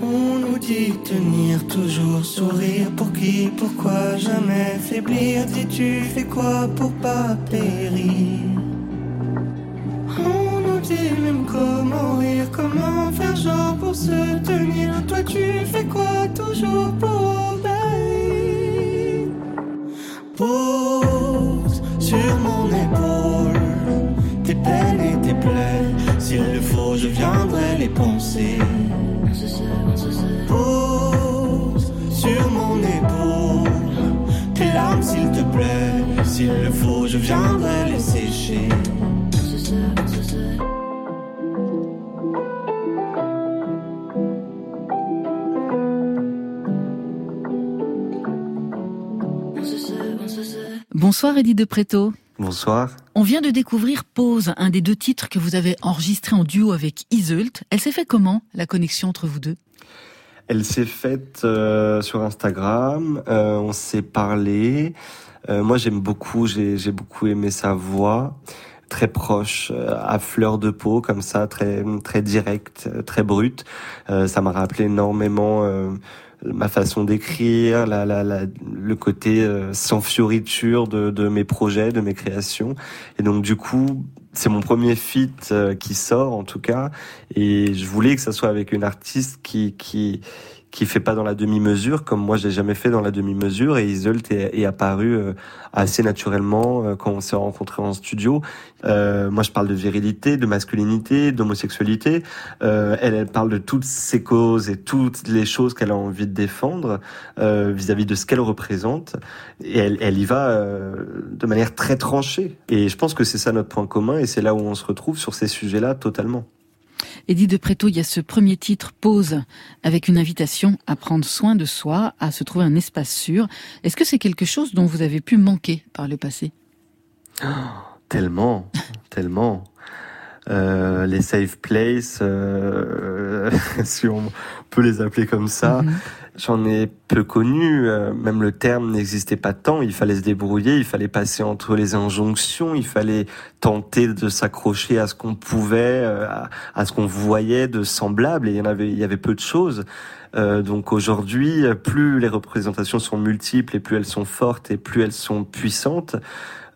On nous dit tenir toujours sourire pour qui, pourquoi jamais faiblir? Dis-tu fais quoi pour pas périr? On nous dit même comment rire, comment faire genre pour se tenir. Toi tu fais quoi toujours pour S'il le faut, je viendrai les penser. Pose sur mon épaule tes larmes, s'il te plaît. S'il le faut, je viendrai les sécher. Bonsoir Eddie de Préto. Bonsoir. On vient de découvrir Pause, un des deux titres que vous avez enregistré en duo avec Iseult. Elle s'est fait comment, la connexion entre vous deux? Elle s'est faite euh, sur Instagram, euh, on s'est parlé. Euh, moi j'aime beaucoup, j'ai j'ai beaucoup aimé sa voix, très proche, euh, à fleur de peau, comme ça, très très direct, euh, très brute. Euh, ça m'a rappelé énormément euh, ma façon d'écrire, la, la, la, le côté euh, sans fioriture de, de mes projets, de mes créations. Et donc du coup, c'est mon premier feat euh, qui sort en tout cas, et je voulais que ça soit avec une artiste qui qui qui fait pas dans la demi-mesure comme moi j'ai jamais fait dans la demi-mesure et Iseult est, est apparu euh, assez naturellement euh, quand on s'est rencontrés en studio. Euh, moi je parle de virilité, de masculinité, d'homosexualité. Euh, elle, elle parle de toutes ces causes et toutes les choses qu'elle a envie de défendre euh, vis-à-vis de ce qu'elle représente. Et elle, elle y va de manière très tranchée. Et je pense que c'est ça notre point commun et c'est là où on se retrouve sur ces sujets-là totalement. Eddie de Préto, il y a ce premier titre, Pause, avec une invitation à prendre soin de soi, à se trouver un espace sûr. Est-ce que c'est quelque chose dont vous avez pu manquer par le passé? Tellement, tellement. Euh, les safe places, euh, si on peut les appeler comme ça, Mhm. J'en ai peu connu. euh, même le terme n'existait pas tant. Il fallait se débrouiller, il fallait passer entre les injonctions, il fallait tenter de s'accrocher à ce qu'on pouvait, euh, à, à ce qu'on voyait de semblable. Et il y en avait, il y avait peu de choses. Euh, donc aujourd'hui, plus les représentations sont multiples et plus elles sont fortes et plus elles sont puissantes,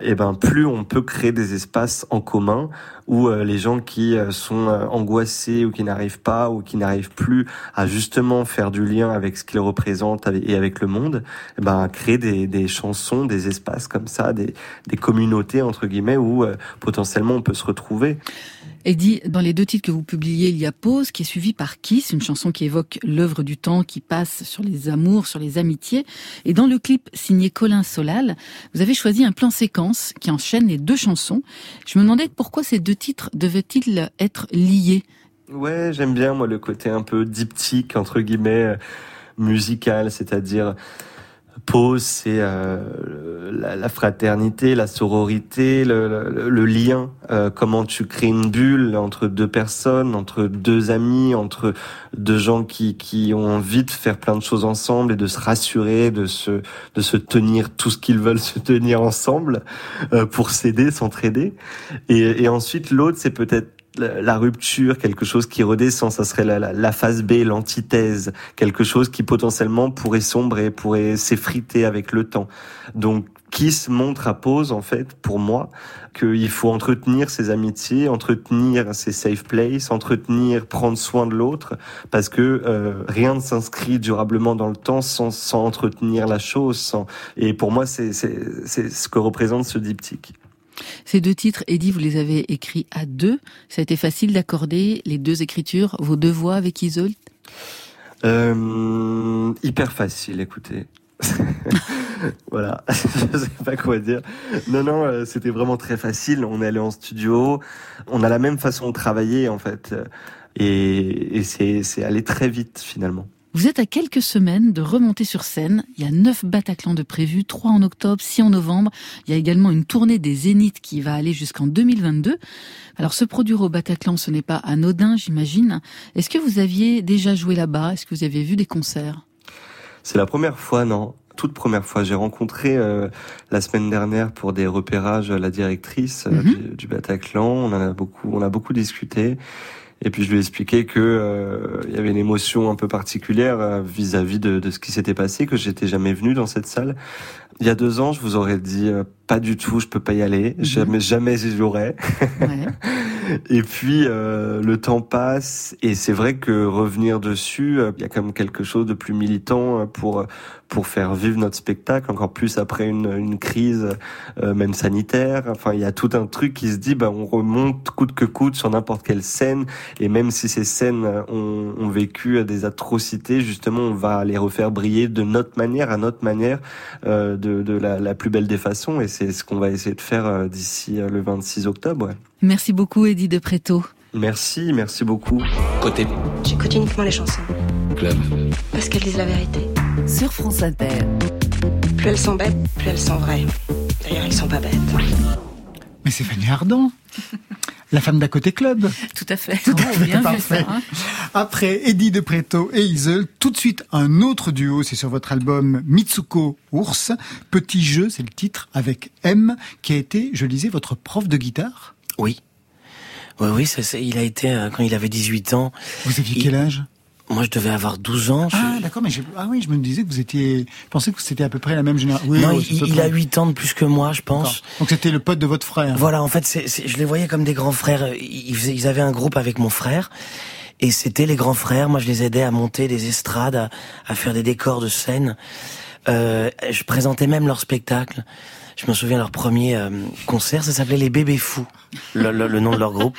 et ben plus on peut créer des espaces en commun où euh, les gens qui euh, sont euh, angoissés ou qui n'arrivent pas ou qui n'arrivent plus à justement faire du lien avec ce qu'ils représentent et avec le monde, eh ben créer des, des chansons, des espaces comme ça, des, des communautés entre guillemets où potentiellement on peut se retrouver. Eddie, dans les deux titres que vous publiez, il y a Pause, qui est suivi par Kiss, une chanson qui évoque l'œuvre du temps, qui passe sur les amours, sur les amitiés. Et dans le clip signé Colin Solal, vous avez choisi un plan séquence qui enchaîne les deux chansons. Je me demandais pourquoi ces deux titres devaient-ils être liés Ouais, j'aime bien moi le côté un peu diptyque entre guillemets euh, musical, c'est-à-dire pause, c'est euh, la, la fraternité, la sororité, le, lien, euh, comment tu crées une bulle entre deux personnes, entre deux amis, entre deux gens qui, qui ont envie de faire plein de choses ensemble et de se rassurer, de se, de se tenir tout ce qu'ils veulent se tenir ensemble euh, pour s'aider, s'entraider. Et ensuite l'autre, c'est peut-être la rupture, quelque chose qui redescend, ça serait la, la, phase B, l'antithèse, quelque chose qui potentiellement pourrait sombrer, pourrait s'effriter avec le temps. Donc Kiss montre à pause, en fait, pour moi, qu'il faut entretenir ses amitiés, entretenir ses safe places, entretenir, prendre soin de l'autre, parce que euh, rien ne s'inscrit durablement dans le temps sans, sans entretenir la chose. Sans... Et pour moi, c'est ce que représente ce diptyque. Ces deux titres, Eddie, vous les avez écrits à deux. Ça a été facile d'accorder les deux écritures, vos deux voix avec Isolde? Euh, Hyper facile, écoutez. voilà, je sais pas quoi dire. Non, non, euh, c'était vraiment très facile. On est allé en studio, on a la même façon de travailler en fait, et, et c'est allé très vite finalement. Vous êtes à quelques semaines de remonter sur scène. Il y a neuf Bataclan de prévus, trois en octobre, six en novembre. Il y a également une tournée des Zéniths qui va aller jusqu'en 2022. Alors, se produire au Bataclan, ce n'est pas anodin, j'imagine. Est-ce que vous aviez déjà joué là-bas? Est-ce que vous aviez vu des concerts? C'est la première fois, non toute première fois. J'ai rencontré euh, la semaine dernière pour des repérages la directrice euh, mhm. du, du, Bataclan. On en a beaucoup, on a beaucoup discuté. Et puis je lui ai expliqué que euh, y avait une émotion un peu particulière euh, vis-à-vis de, de, ce qui s'était passé, que j'étais jamais venu dans cette salle. Il y a deux ans, je vous aurais dit euh, pas du tout, je peux pas y aller, mhm. jamais, jamais j'y jouerai. Ouais. et puis le temps passe et c'est vrai que revenir dessus, il y a même quelque chose de plus militant pour pour faire vivre notre spectacle, encore plus après une, une crise euh, même sanitaire. Enfin, il y a tout un truc qui se dit, bah, on remonte coûte que coûte sur n'importe quelle scène, et même si ces scènes ont, ont, vécu des atrocités, justement, on va les refaire briller de notre manière, à notre manière, euh, de, de la, la, plus belle des façons, et c'est ce qu'on va essayer de faire euh, d'ici euh, le 26 octobre. Merci beaucoup, Eddie de Préto. Merci, merci beaucoup. Côté. J'écoute uniquement les chansons. Club. Parce qu'elles disent la vérité sur France Inter. Plus elles sont bêtes, plus elles sont vraies. D'ailleurs, elles sont pas bêtes. Mais c'est Fanny Ardant la femme d'à côté club. Tout à fait. Tout à fait. parfait. Hein. Après Eddie de Preto et Isel, tout de suite un autre duo, c'est sur votre album Mitsuko Ours. Petit jeu, c'est le titre, avec M, qui a été, je lisais, votre prof de guitare. Oui. Oui, oui, ça, il a été euh, quand il avait 18 ans. Vous aviez quel âge? Moi, je devais avoir 12 ans. Ah, d'accord, mais ah oui, je me disais que vous étiez, je pensais que c'était à peu près la même génération. Oui, non, il, a 8 ans de plus que moi, je pense. Donc c'était le pote de votre frère. Voilà, en fait, c'est, je les voyais comme des grands frères. Ils, ils avaient un groupe avec mon frère. Et c'était les grands frères. Moi, je les aidais à monter des estrades, à, à faire des décors de scène. Euh, je présentais même leur spectacle. Je me souviens leur premier euh, concert, ça s'appelait les Bébés Fous, le, le, nom de leur groupe.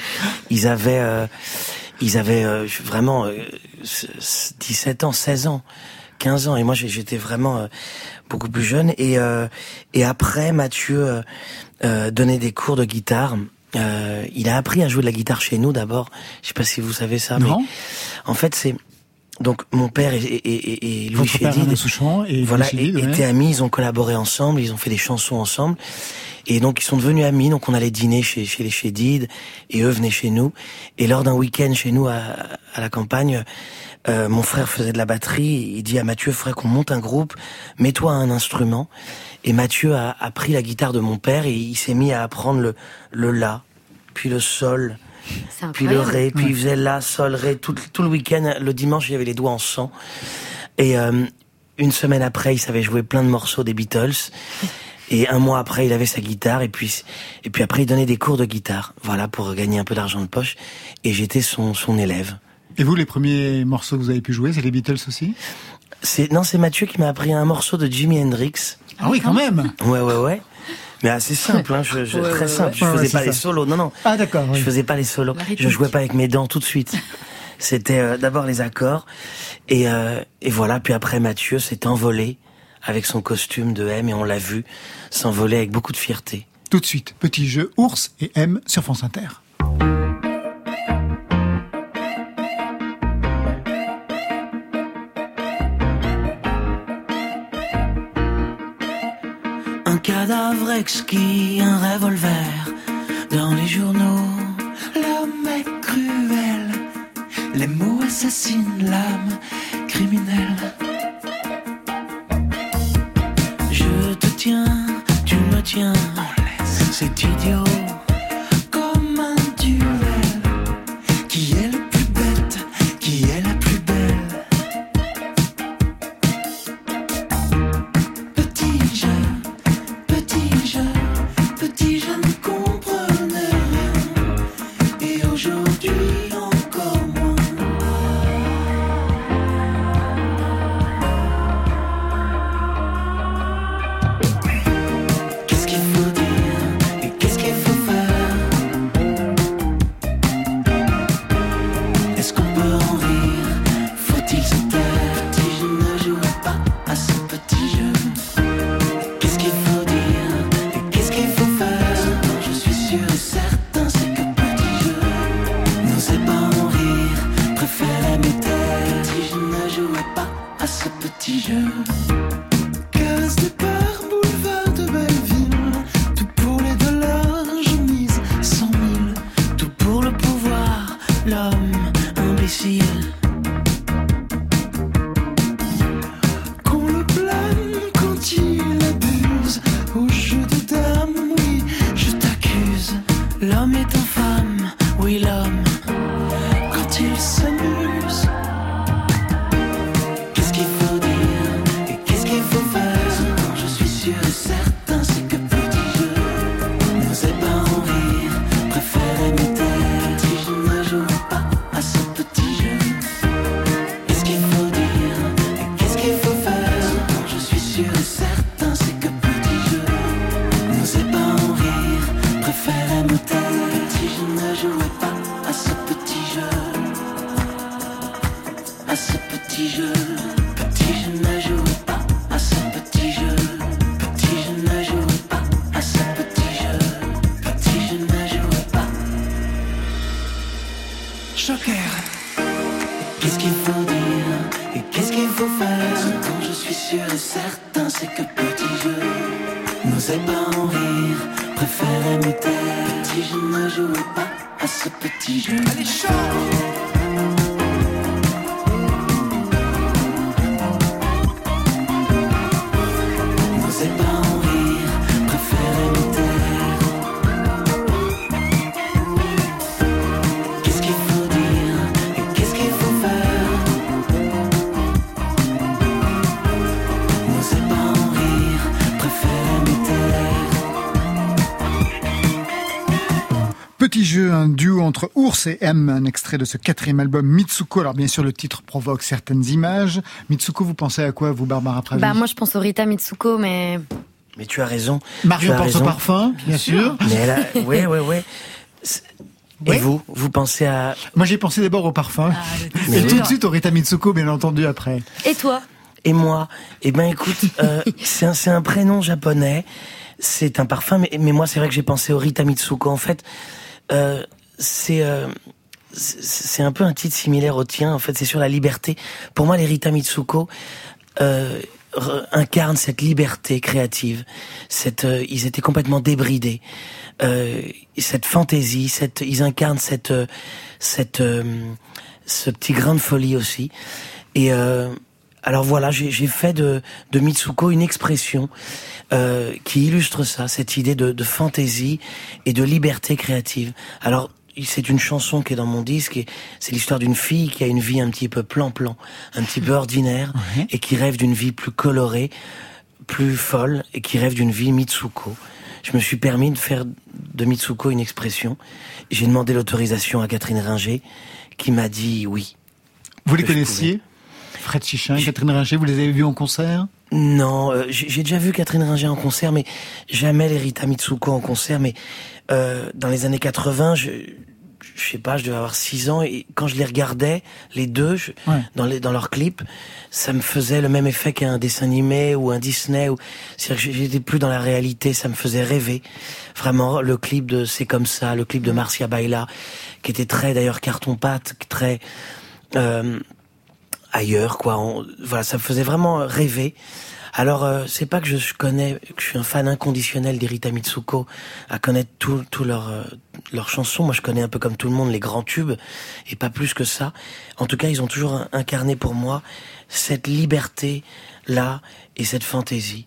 Ils avaient, euh, ils avaient euh, vraiment 17 ans, 16 ans. 15 ans. Et moi j'étais vraiment beaucoup plus jeune. Et et après Mathieu donnait des cours de guitare. Il a appris à jouer de la guitare chez nous d'abord. Je sais pas si vous savez ça non. mais en fait c'est donc mon père et, et, et Louis Chédid, et voilà, étaient amis, ils ont collaboré ensemble, ils ont fait des chansons ensemble, et donc ils sont devenus amis. Donc on allait dîner chez, chez les Chédid, et eux venaient chez nous. Et lors d'un week-end chez nous à, à la campagne, euh, mon frère faisait de la batterie. Il dit à Mathieu, frère, qu'on monte un groupe, mets-toi un instrument. Et Mathieu a, a, pris la guitare de mon père et il s'est mis à apprendre le, le la, puis le sol puis le ré, puis il faisait la, sol, ré, tout, tout le week-end. Le dimanche, il avait les doigts en sang. Et euh, une semaine après, il savait jouer plein de morceaux des Beatles. Et un mois après, il avait sa guitare. Et puis, et puis après, il donnait des cours de guitare. Voilà, pour gagner un peu d'argent de poche. Et j'étais son, son élève. Et vous, les premiers morceaux que vous avez pu jouer, c'est les Beatles aussi? C'est Non, c'est Mathieu qui m'a appris un morceau de Jimi Hendrix. Ah oui, quand même Ouais, ouais, ouais. Mais assez simple, hein, je, je, très simple. Je faisais pas les solos. Non, non. Ah d'accord. Je faisais pas les solos. Je jouais pas avec mes dents tout de suite. C'était euh, d'abord les accords et, euh, et voilà. Puis après Mathieu s'est envolé avec son costume de M et on l'a vu s'envoler avec beaucoup de fierté. Tout de suite, petit jeu ours et M sur France Inter. cadavre exquis, un revolver dans les journaux. L'homme est cruel, les mots assassinent l'âme criminelle. Tiens, tu me tiens, c'est idiot. Entre Ours et M, un extrait de ce quatrième album Mitsuko. Alors bien sûr, le titre provoque certaines images. Mitsuko, vous pensez à quoi, vous, Barbara Pravi Bah moi je pense au Rita Mitsuko, mais Mais tu as raison. Marion raison. parfum, bien sûr. Mais elle a... Oui, oui, oui. Et vous Vous pensez à... Moi, j'ai pensé d'abord au parfum. Mais et tout de suite au Rita Mitsuko, bien entendu, après. et toi Et moi Eh ben écoute, euh, c'est un, c'est un prénom japonais, c'est un parfum, mais, mais moi c'est vrai que j'ai pensé au Rita Mitsuko. En fait, euh, c'est euh, c'est un peu un titre similaire au tien. En fait, c'est sur la liberté. Pour moi, les Rita Mitsuko euh, cette liberté créative. Cette, euh, ils étaient complètement débridés. Euh, cette fantaisie, cette, ils incarnent cette, euh, cette, euh, ce petit grain de folie aussi. Et euh, alors voilà, j'ai fait de, de Mitsuko une expression qui illustre ça, cette idée de, de fantaisie et de liberté créative. Alors c'est une chanson qui est dans mon disque et c'est l'histoire d'une fille qui a une vie un petit peu plan-plan, un petit peu ordinaire et qui rêve d'une vie plus colorée, plus folle et qui rêve d'une vie Mitsuko. Je me suis permis de faire de Mitsuko une expression. J'ai demandé l'autorisation à Catherine Ringer qui m'a dit oui. Vous les connaissiez? Fred Chichin, Catherine Ringer, vous les avez vus en concert? Non, euh, j'ai déjà vu Catherine Ringer en concert, mais jamais les Rita Mitsuko en concert. Mais euh, dans les années 80, je, je sais pas, je devais avoir 6 ans, et quand je les regardais, les deux, je- Ouais. dans, les, dans leurs clips, ça me faisait le même effet qu'un dessin animé ou un Disney. Ou, C'est-à-dire que j'étais plus dans la réalité, ça me faisait rêver. Vraiment, le clip de C'est comme ça, le clip de Marcia Baila, qui était très d'ailleurs carton-pâte, très... Euh, ailleurs quoi. On- voilà ça me faisait vraiment rêver. Alors euh, c'est pas que je connais que je suis un fan inconditionnel d'Erita Mitsuko à connaître tout tout leurs euh, leurs chansons moi je connais un peu comme tout le monde les grands tubes et pas plus que ça. En tout cas ils ont toujours in- incarné pour moi cette liberté là et cette fantaisie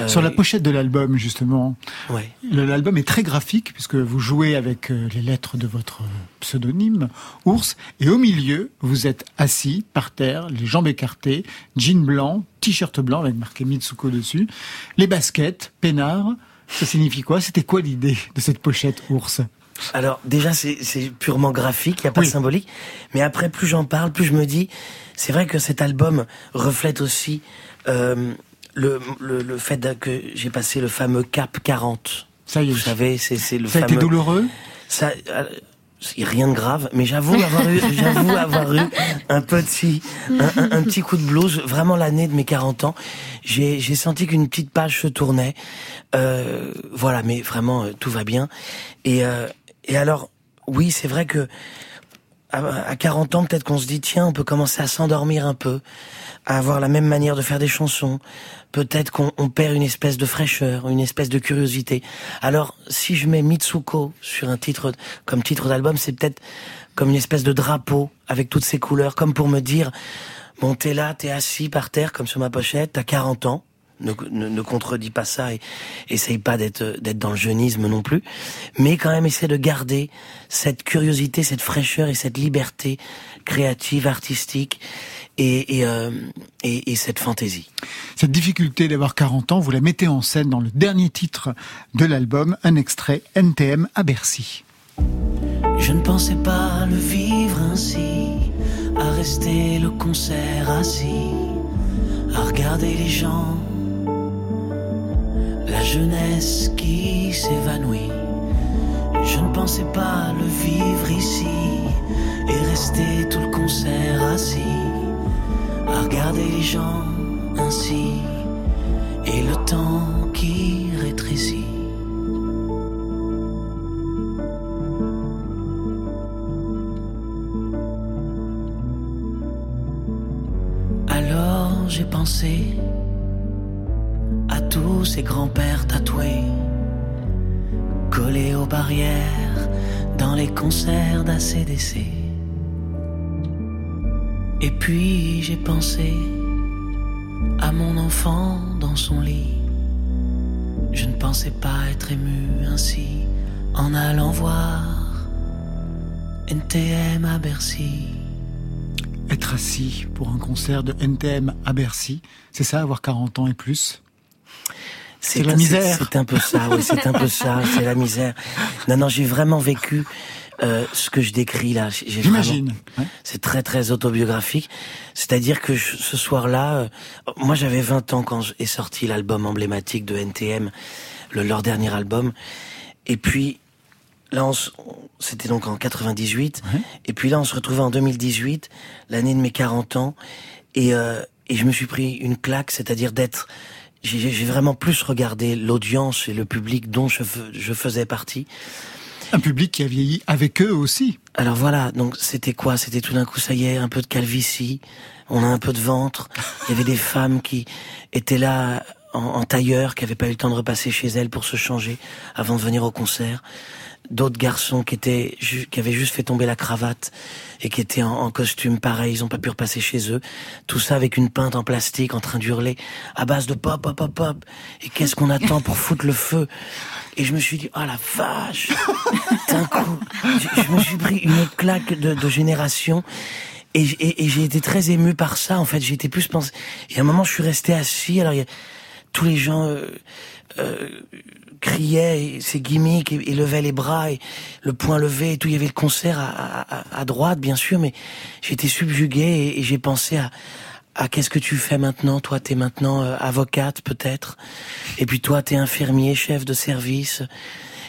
Euh, Sur la pochette de l'album, justement, ouais l'album est très graphique puisque vous jouez avec euh, les lettres de votre pseudonyme, Ours, et au milieu, vous êtes assis par terre, les jambes écartées, jean blanc, t-shirt blanc avec marqué Mitsuko dessus, les baskets, peinard. Ça signifie quoi? C'était quoi l'idée de cette pochette Ours? Alors déjà c'est purement graphique, il y a pas Oui. de symbolique. Mais après plus j'en parle, plus je me dis, c'est vrai que cet album reflète aussi euh, le, le, le fait que j'ai passé le fameux cap 40. Ça y est. Vous savez, c'est c'est le Ça a été douloureux Ça, euh, c'est rien de grave, mais j'avoue avoir eu, j'avoue avoir eu un petit, un, un- un petit coup de blues. Vraiment l'année de mes 40 ans, j'ai, j'ai senti qu'une petite page se tournait. Euh, voilà, mais vraiment euh, tout va bien. Et, euh, et alors, oui, c'est vrai que à, à 40 ans, peut-être qu'on se dit tiens, on peut commencer à s'endormir un peu, à avoir la même manière de faire des chansons. Peut-être qu'on on perd une espèce de fraîcheur, une espèce de curiosité. Alors, si je mets Mitsuko sur un titre comme titre d'album, c'est peut-être comme une espèce de drapeau avec toutes ces couleurs, comme pour me dire bon, t'es là, t'es assis par terre comme sur ma pochette, t'as 40 ans, ne, ne, ne contredit pas ça et essaye pas d'être d'être dans le jeunisme non plus, mais quand même essaie de garder cette curiosité, cette fraîcheur et cette liberté créative, artistique et, et, euh, et, et cette fantaisie. Cette difficulté d'avoir 40 ans, vous la mettez en scène dans le dernier titre de l'album, un extrait NTM à Bercy. Je ne pensais pas le vivre ainsi, à rester le concert assis, à regarder les gens, la jeunesse qui s'évanouit. Je ne pensais pas le vivre ici et rester tout le concert assis, à regarder les gens ainsi et le temps qui rétrécit. Alors j'ai pensé tous ces grands-pères tatoués, collés aux barrières dans les concerts d'ACDC. Et puis j'ai pensé à mon enfant dans son lit. Je ne pensais pas être ému ainsi en allant voir NTM à Bercy. Être assis pour un concert de NTM à Bercy, c'est ça, avoir 40 ans et plus? C'est la misère. C'est un peu ça, oui, c'est un peu ça, c'est la misère. Non, non, j'ai vraiment vécu euh, ce que je décris là. J'imagine. C'est très très autobiographique. C'est-à-dire que je- ce soir-là, euh, moi j'avais 20 ans quand est sorti l'album emblématique de NTM, le, leur dernier album. Et puis là, c'était donc en 98. Et puis là, on se retrouvait en 2018, l'année de mes 40 ans. Et, euh, et je me suis pris une claque, c'est-à-dire d'être... J'ai vraiment plus regardé l'audience et le public dont je faisais partie. Un public qui a vieilli avec eux aussi. Alors voilà, donc c'était quoi? C'était tout d'un coup, ça y est, un peu de calvitie, on a un peu de ventre. Il y avait des femmes qui étaient là en, en tailleur, qui n'avaient pas eu le temps de repasser chez elles pour se changer avant de venir au concert. D'autres garçons qui étaient, qui avaient juste fait tomber la cravate et qui étaient en, costume pareil, ils ont pas pu repasser chez eux. Tout ça avec une pinte en plastique en train d'hurler à base de pop, pop, pop, pop. Et qu'est-ce qu'on attend pour foutre le feu? Et je me suis dit, oh la vache D'un coup, je, me suis pris une claque de, de génération. Et, et- et j'ai été très ému par ça. En fait, j'ai été plus pensé. Et à un moment, je suis resté assis. Alors, il y a, tous les gens euh, euh, criaient, et ces gimmicks, et, et levaient les bras, et le poing levé, et tout. Il y avait le concert à, à- à- droite, bien sûr, mais été subjugué et, et j'ai pensé à, à qu'est-ce que tu fais maintenant? Toi, t'es maintenant euh, avocate, peut-être. Et puis toi, t'es infirmier, chef de service.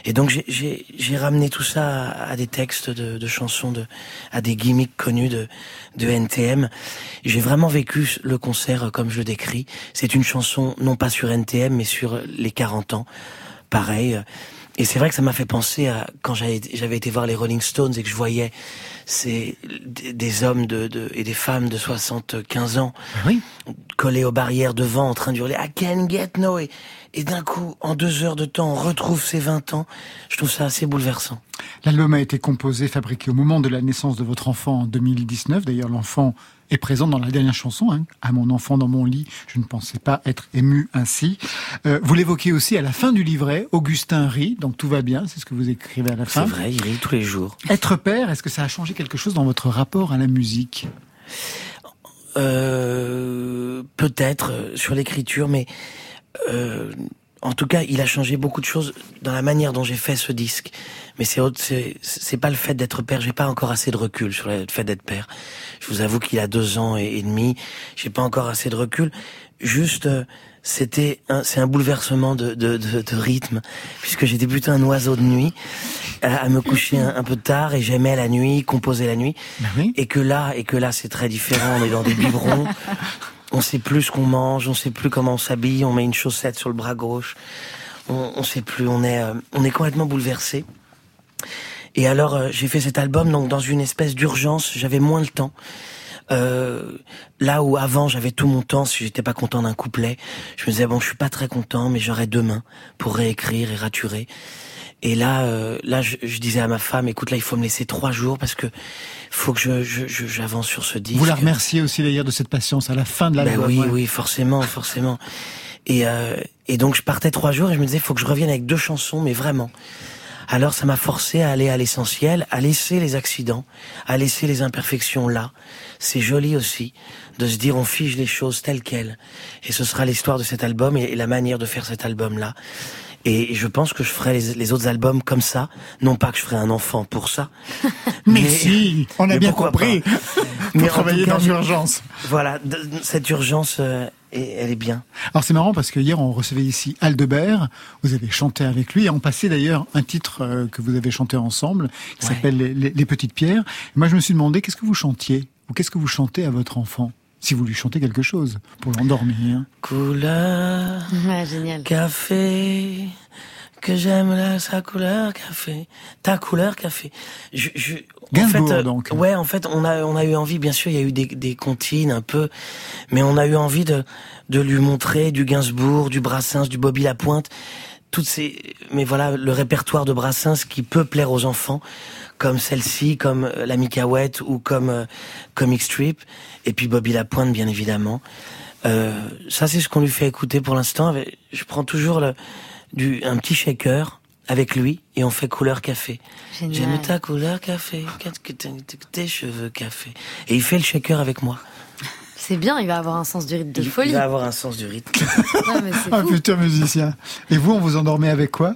Et donc j'ai ramené tout ça à, à des textes de, de chansons, de, à des gimmicks connus de, de NTM. J'ai vraiment vécu le concert euh, comme je le décris. C'est une chanson non pas sur NTM, mais sur les 40 ans. Pareil. Et c'est vrai que ça m'a fait penser à quand j'avais été voir les Rolling Stones et que je voyais ces, des, hommes de, de, et des femmes de 75 ans collés aux barrières devant en train d'hurler I can get no et, et d'un coup en deux heures de temps on retrouve ses 20 ans je trouve ça assez bouleversant L'album a été composé, fabriqué au moment de la naissance de votre enfant en 2019. D'ailleurs, l'enfant est présent dans la dernière chanson. Hein. À mon enfant dans mon lit, je ne pensais pas être ému ainsi. Euh, vous l'évoquez aussi à la fin du livret. Augustin rit, donc tout va bien. C'est ce que vous écrivez à la c'est fin. vrai il rit tous les jours Être père, est-ce que ça a changé quelque chose dans votre rapport à la musique? Euh, peut-être euh, sur l'écriture, mais euh, en tout cas, il a changé beaucoup de choses dans la manière dont j'ai fait ce disque. Mais c'est autre- c'est c'est pas le fait d'être père. J'ai pas encore assez de recul sur le fait d'être père. Je vous avoue qu'il a deux ans et, et demi. J'ai pas encore assez de recul. Juste, euh, c'était un, c'est un bouleversement de, de, de, de rythme, puisque j'étais plutôt un oiseau de nuit, à, à me coucher un, un peu tard et j'aimais la nuit, composer la nuit. Et que là, et que là, c'est très différent. On est dans des biberons. On sait plus ce qu'on mange, on sait plus comment on s'habille, on met une chaussette sur le bras gauche. On, on sait plus, on est, euh, on est complètement bouleversé. Et alors, euh, j'ai fait cet album donc dans une espèce d'urgence. J'avais moins le temps. Euh, là où avant j'avais tout mon temps, si j'étais pas content d'un couplet, je me disais bon, je suis pas très content, mais j'aurai demain pour réécrire et raturer. Et là, euh, là, je, je disais à ma femme, écoute, là, il faut me laisser trois jours parce que faut que je, je, je- j'avance sur ce disque. Vous la remerciez aussi d'ailleurs de cette patience à la fin de Ben l'album. oui, ouais. oui, forcément, forcément. Et, euh, et donc je partais trois jours et je me disais, faut que je revienne avec deux chansons, mais vraiment. Alors ça m'a forcé à aller à l'essentiel, à laisser les accidents, à laisser les imperfections là. C'est joli aussi de se dire on fige les choses telles quelles. Et ce sera l'histoire de cet album et, et la manière de faire cet album-là. Et je pense que je ferai les, les autres albums comme ça. Non pas que je ferai un enfant pour ça. Mais, si, on a bien compris. Mais travailler dans l'urgence. Voilà, cette urgence, euh, et- elle est bien. Alors c'est marrant parce que hier on recevait ici Aldebert, vous avez chanté avec lui et on passait d'ailleurs un titre euh, que vous avez chanté ensemble qui Ouais. s'appelle les, Les- Les Petites Pierres. Et moi je me suis demandé qu'est-ce que vous chantiez? Ou qu'est-ce que vous chantez à votre enfant? Si vous lui chantez quelque chose pour l'endormir. Couleur Ouais, génial. café, que j'aime la sa couleur café, ta couleur café. Je, je, en fait, euh, donc. Ouais, en fait, on a on a eu envie, bien sûr, il y a eu des des comptines un peu, mais on a eu envie de de lui montrer du Gainsbourg, du Brassens, du Bobby Lapointe, toutes ces, mais voilà, le répertoire de Brassens qui peut plaire aux enfants, comme celle-ci, comme euh, la Micahouette ou comme euh, Comic Strip, et puis Bobby Lapointe, bien évidemment. Euh, ça, c'est ce qu'on lui fait écouter pour l'instant. Je prends toujours le, du, un petit shaker avec lui et on fait couleur café. J'aime ta couleur café, qu'est-ce que t'as- tes cheveux café. Et il fait le shaker avec moi. C'est bien, il va avoir un sens du rythme de Il, folie. il va avoir un sens du rythme. Non, mais c'est Un futur musicien. Et vous, on vous endormait avec quoi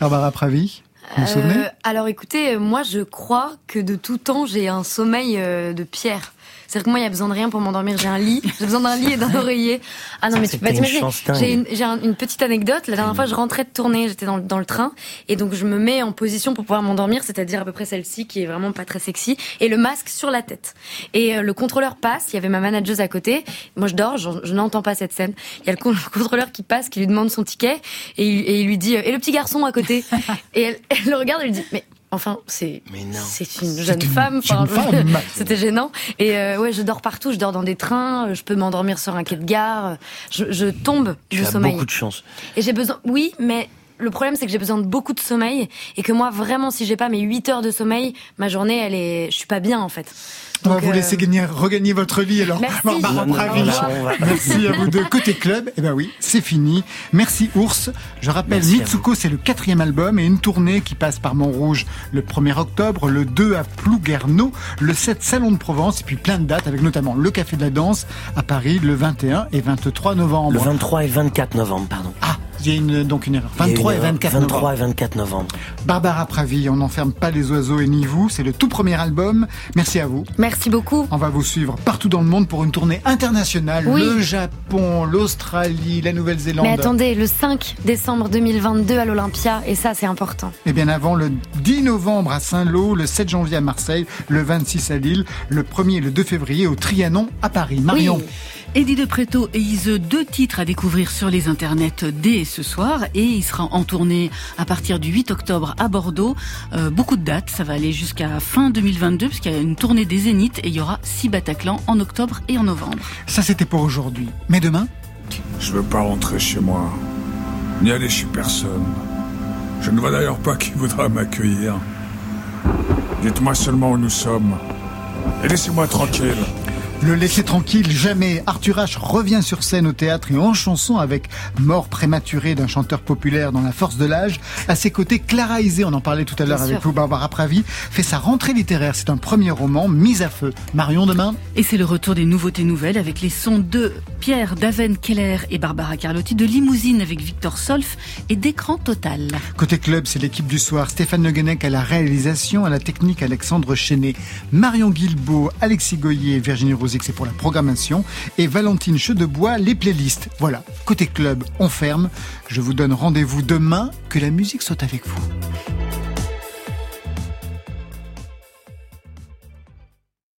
Barbara Pravi? Vous vous souvenez? Euh, alors écoutez, moi je crois que de tout temps j'ai un sommeil euh, de pierre. C'est-à-dire que moi il y a besoin de rien pour m'endormir. J'ai un lit, j'ai besoin d'un lit et d'un oreiller. Ah non mais tu peux pas t'as une t'imaginer. J'ai une, j'ai une petite anecdote. La dernière fois je rentrais de tournée, j'étais dans, le- dans le train et donc je me mets en position pour pouvoir m'endormir, c'est-à-dire à peu près celle-ci qui est vraiment pas très sexy et le masque sur la tête. Et euh, le contrôleur passe, il y avait ma manageuse à côté. Moi je dors, je, je n'entends pas cette scène. Il y a le, con- le contrôleur qui passe, qui lui demande son ticket et, il- et il lui dit euh, et le petit garçon à côté? et elle, elle le regarde, elle lui dit mais Enfin, c'est c'est une jeune une femme. jeune enfin, femme. C'était gênant. Et euh, ouais, je dors partout. Je dors dans des trains. euh, Je peux m'endormir sur un quai de gare. Je, je tombe Tu du as sommeil. beaucoup de chance. Et j'ai besoin. Oui, mais le problème c'est que j'ai besoin de beaucoup de sommeil et que moi vraiment, si j'ai pas mes 8 heures de sommeil, ma journée, elle est. Je suis pas bien en fait. On va vous euh, laisser gagner, regagner votre lit alors. Merci. Barbara Non, non, Pravi. Merci à vous deux. Côté club, eh ben oui, c'est fini. Merci Ours. Je rappelle, Merci Mitsuko, c'est le quatrième album et une tournée qui passe par Montrouge le 1er octobre, le 2 à Plouguerneau, le 7 Salon de Provence et puis plein de dates avec notamment le Café de la Danse à Paris le 21 et 23 novembre. Le 23 et le 24 novembre, pardon. Ah, il y a une, donc une erreur. Il y a une 23 et erreur. 24 23 novembre. et 24 novembre. Barbara Pravi, on n'enferme pas les oiseaux et ni vous. C'est le tout premier album. Merci à vous. Merci beaucoup. On va vous suivre partout dans le monde pour une tournée internationale. Oui. Le Japon, l'Australie, la Nouvelle-Zélande. Mais attendez, le 5 décembre 2022 à l'Olympia, et ça c'est important. Et bien avant, le 10 novembre à Saint-Lô, le 7 janvier à Marseille, le 26 à Lille, le 1er et le 2 février au Trianon à Paris. Marion. Oui. Eddie de Preto et Ise, deux titres à découvrir sur les internets dès ce soir et il sera en tournée à partir du 8 octobre à Bordeaux. Euh, beaucoup de dates, ça va aller jusqu'à fin 2022 puisqu'il y a une tournée des Zéniths et il y aura six Bataclan en octobre et en novembre. Ça c'était pour aujourd'hui. Mais demain? Je veux pas rentrer chez moi, ni aller chez personne. Je ne vois d'ailleurs pas qui voudra m'accueillir. Dites-moi seulement où nous sommes. Et laissez-moi tranquille. Le laisser tranquille, jamais. Arthur H revient sur scène au théâtre et en chanson avec Mort prématurée d'un chanteur populaire dans la force de l'âge. À ses côtés, Clara Isé, on en parlait tout à l'heure avec sûr. vous, Barbara Pravi, fait sa rentrée littéraire. C'est un premier roman, Mise à feu. Marion demain Et c'est le retour des nouveautés nouvelles avec les sons de Pierre Daven Keller et Barbara Carlotti, de Limousine avec Victor Solf et d'écran total. Côté club, c'est l'équipe du soir. Stéphane Le Guenec à la réalisation, à la technique Alexandre Chenet, Marion Guilbeault, Alexis Goyer, Virginie C'est pour la programmation, et Valentine Chedebois, les playlists. Voilà. Côté club, on ferme. Je vous donne rendez-vous demain. Que la musique soit avec vous.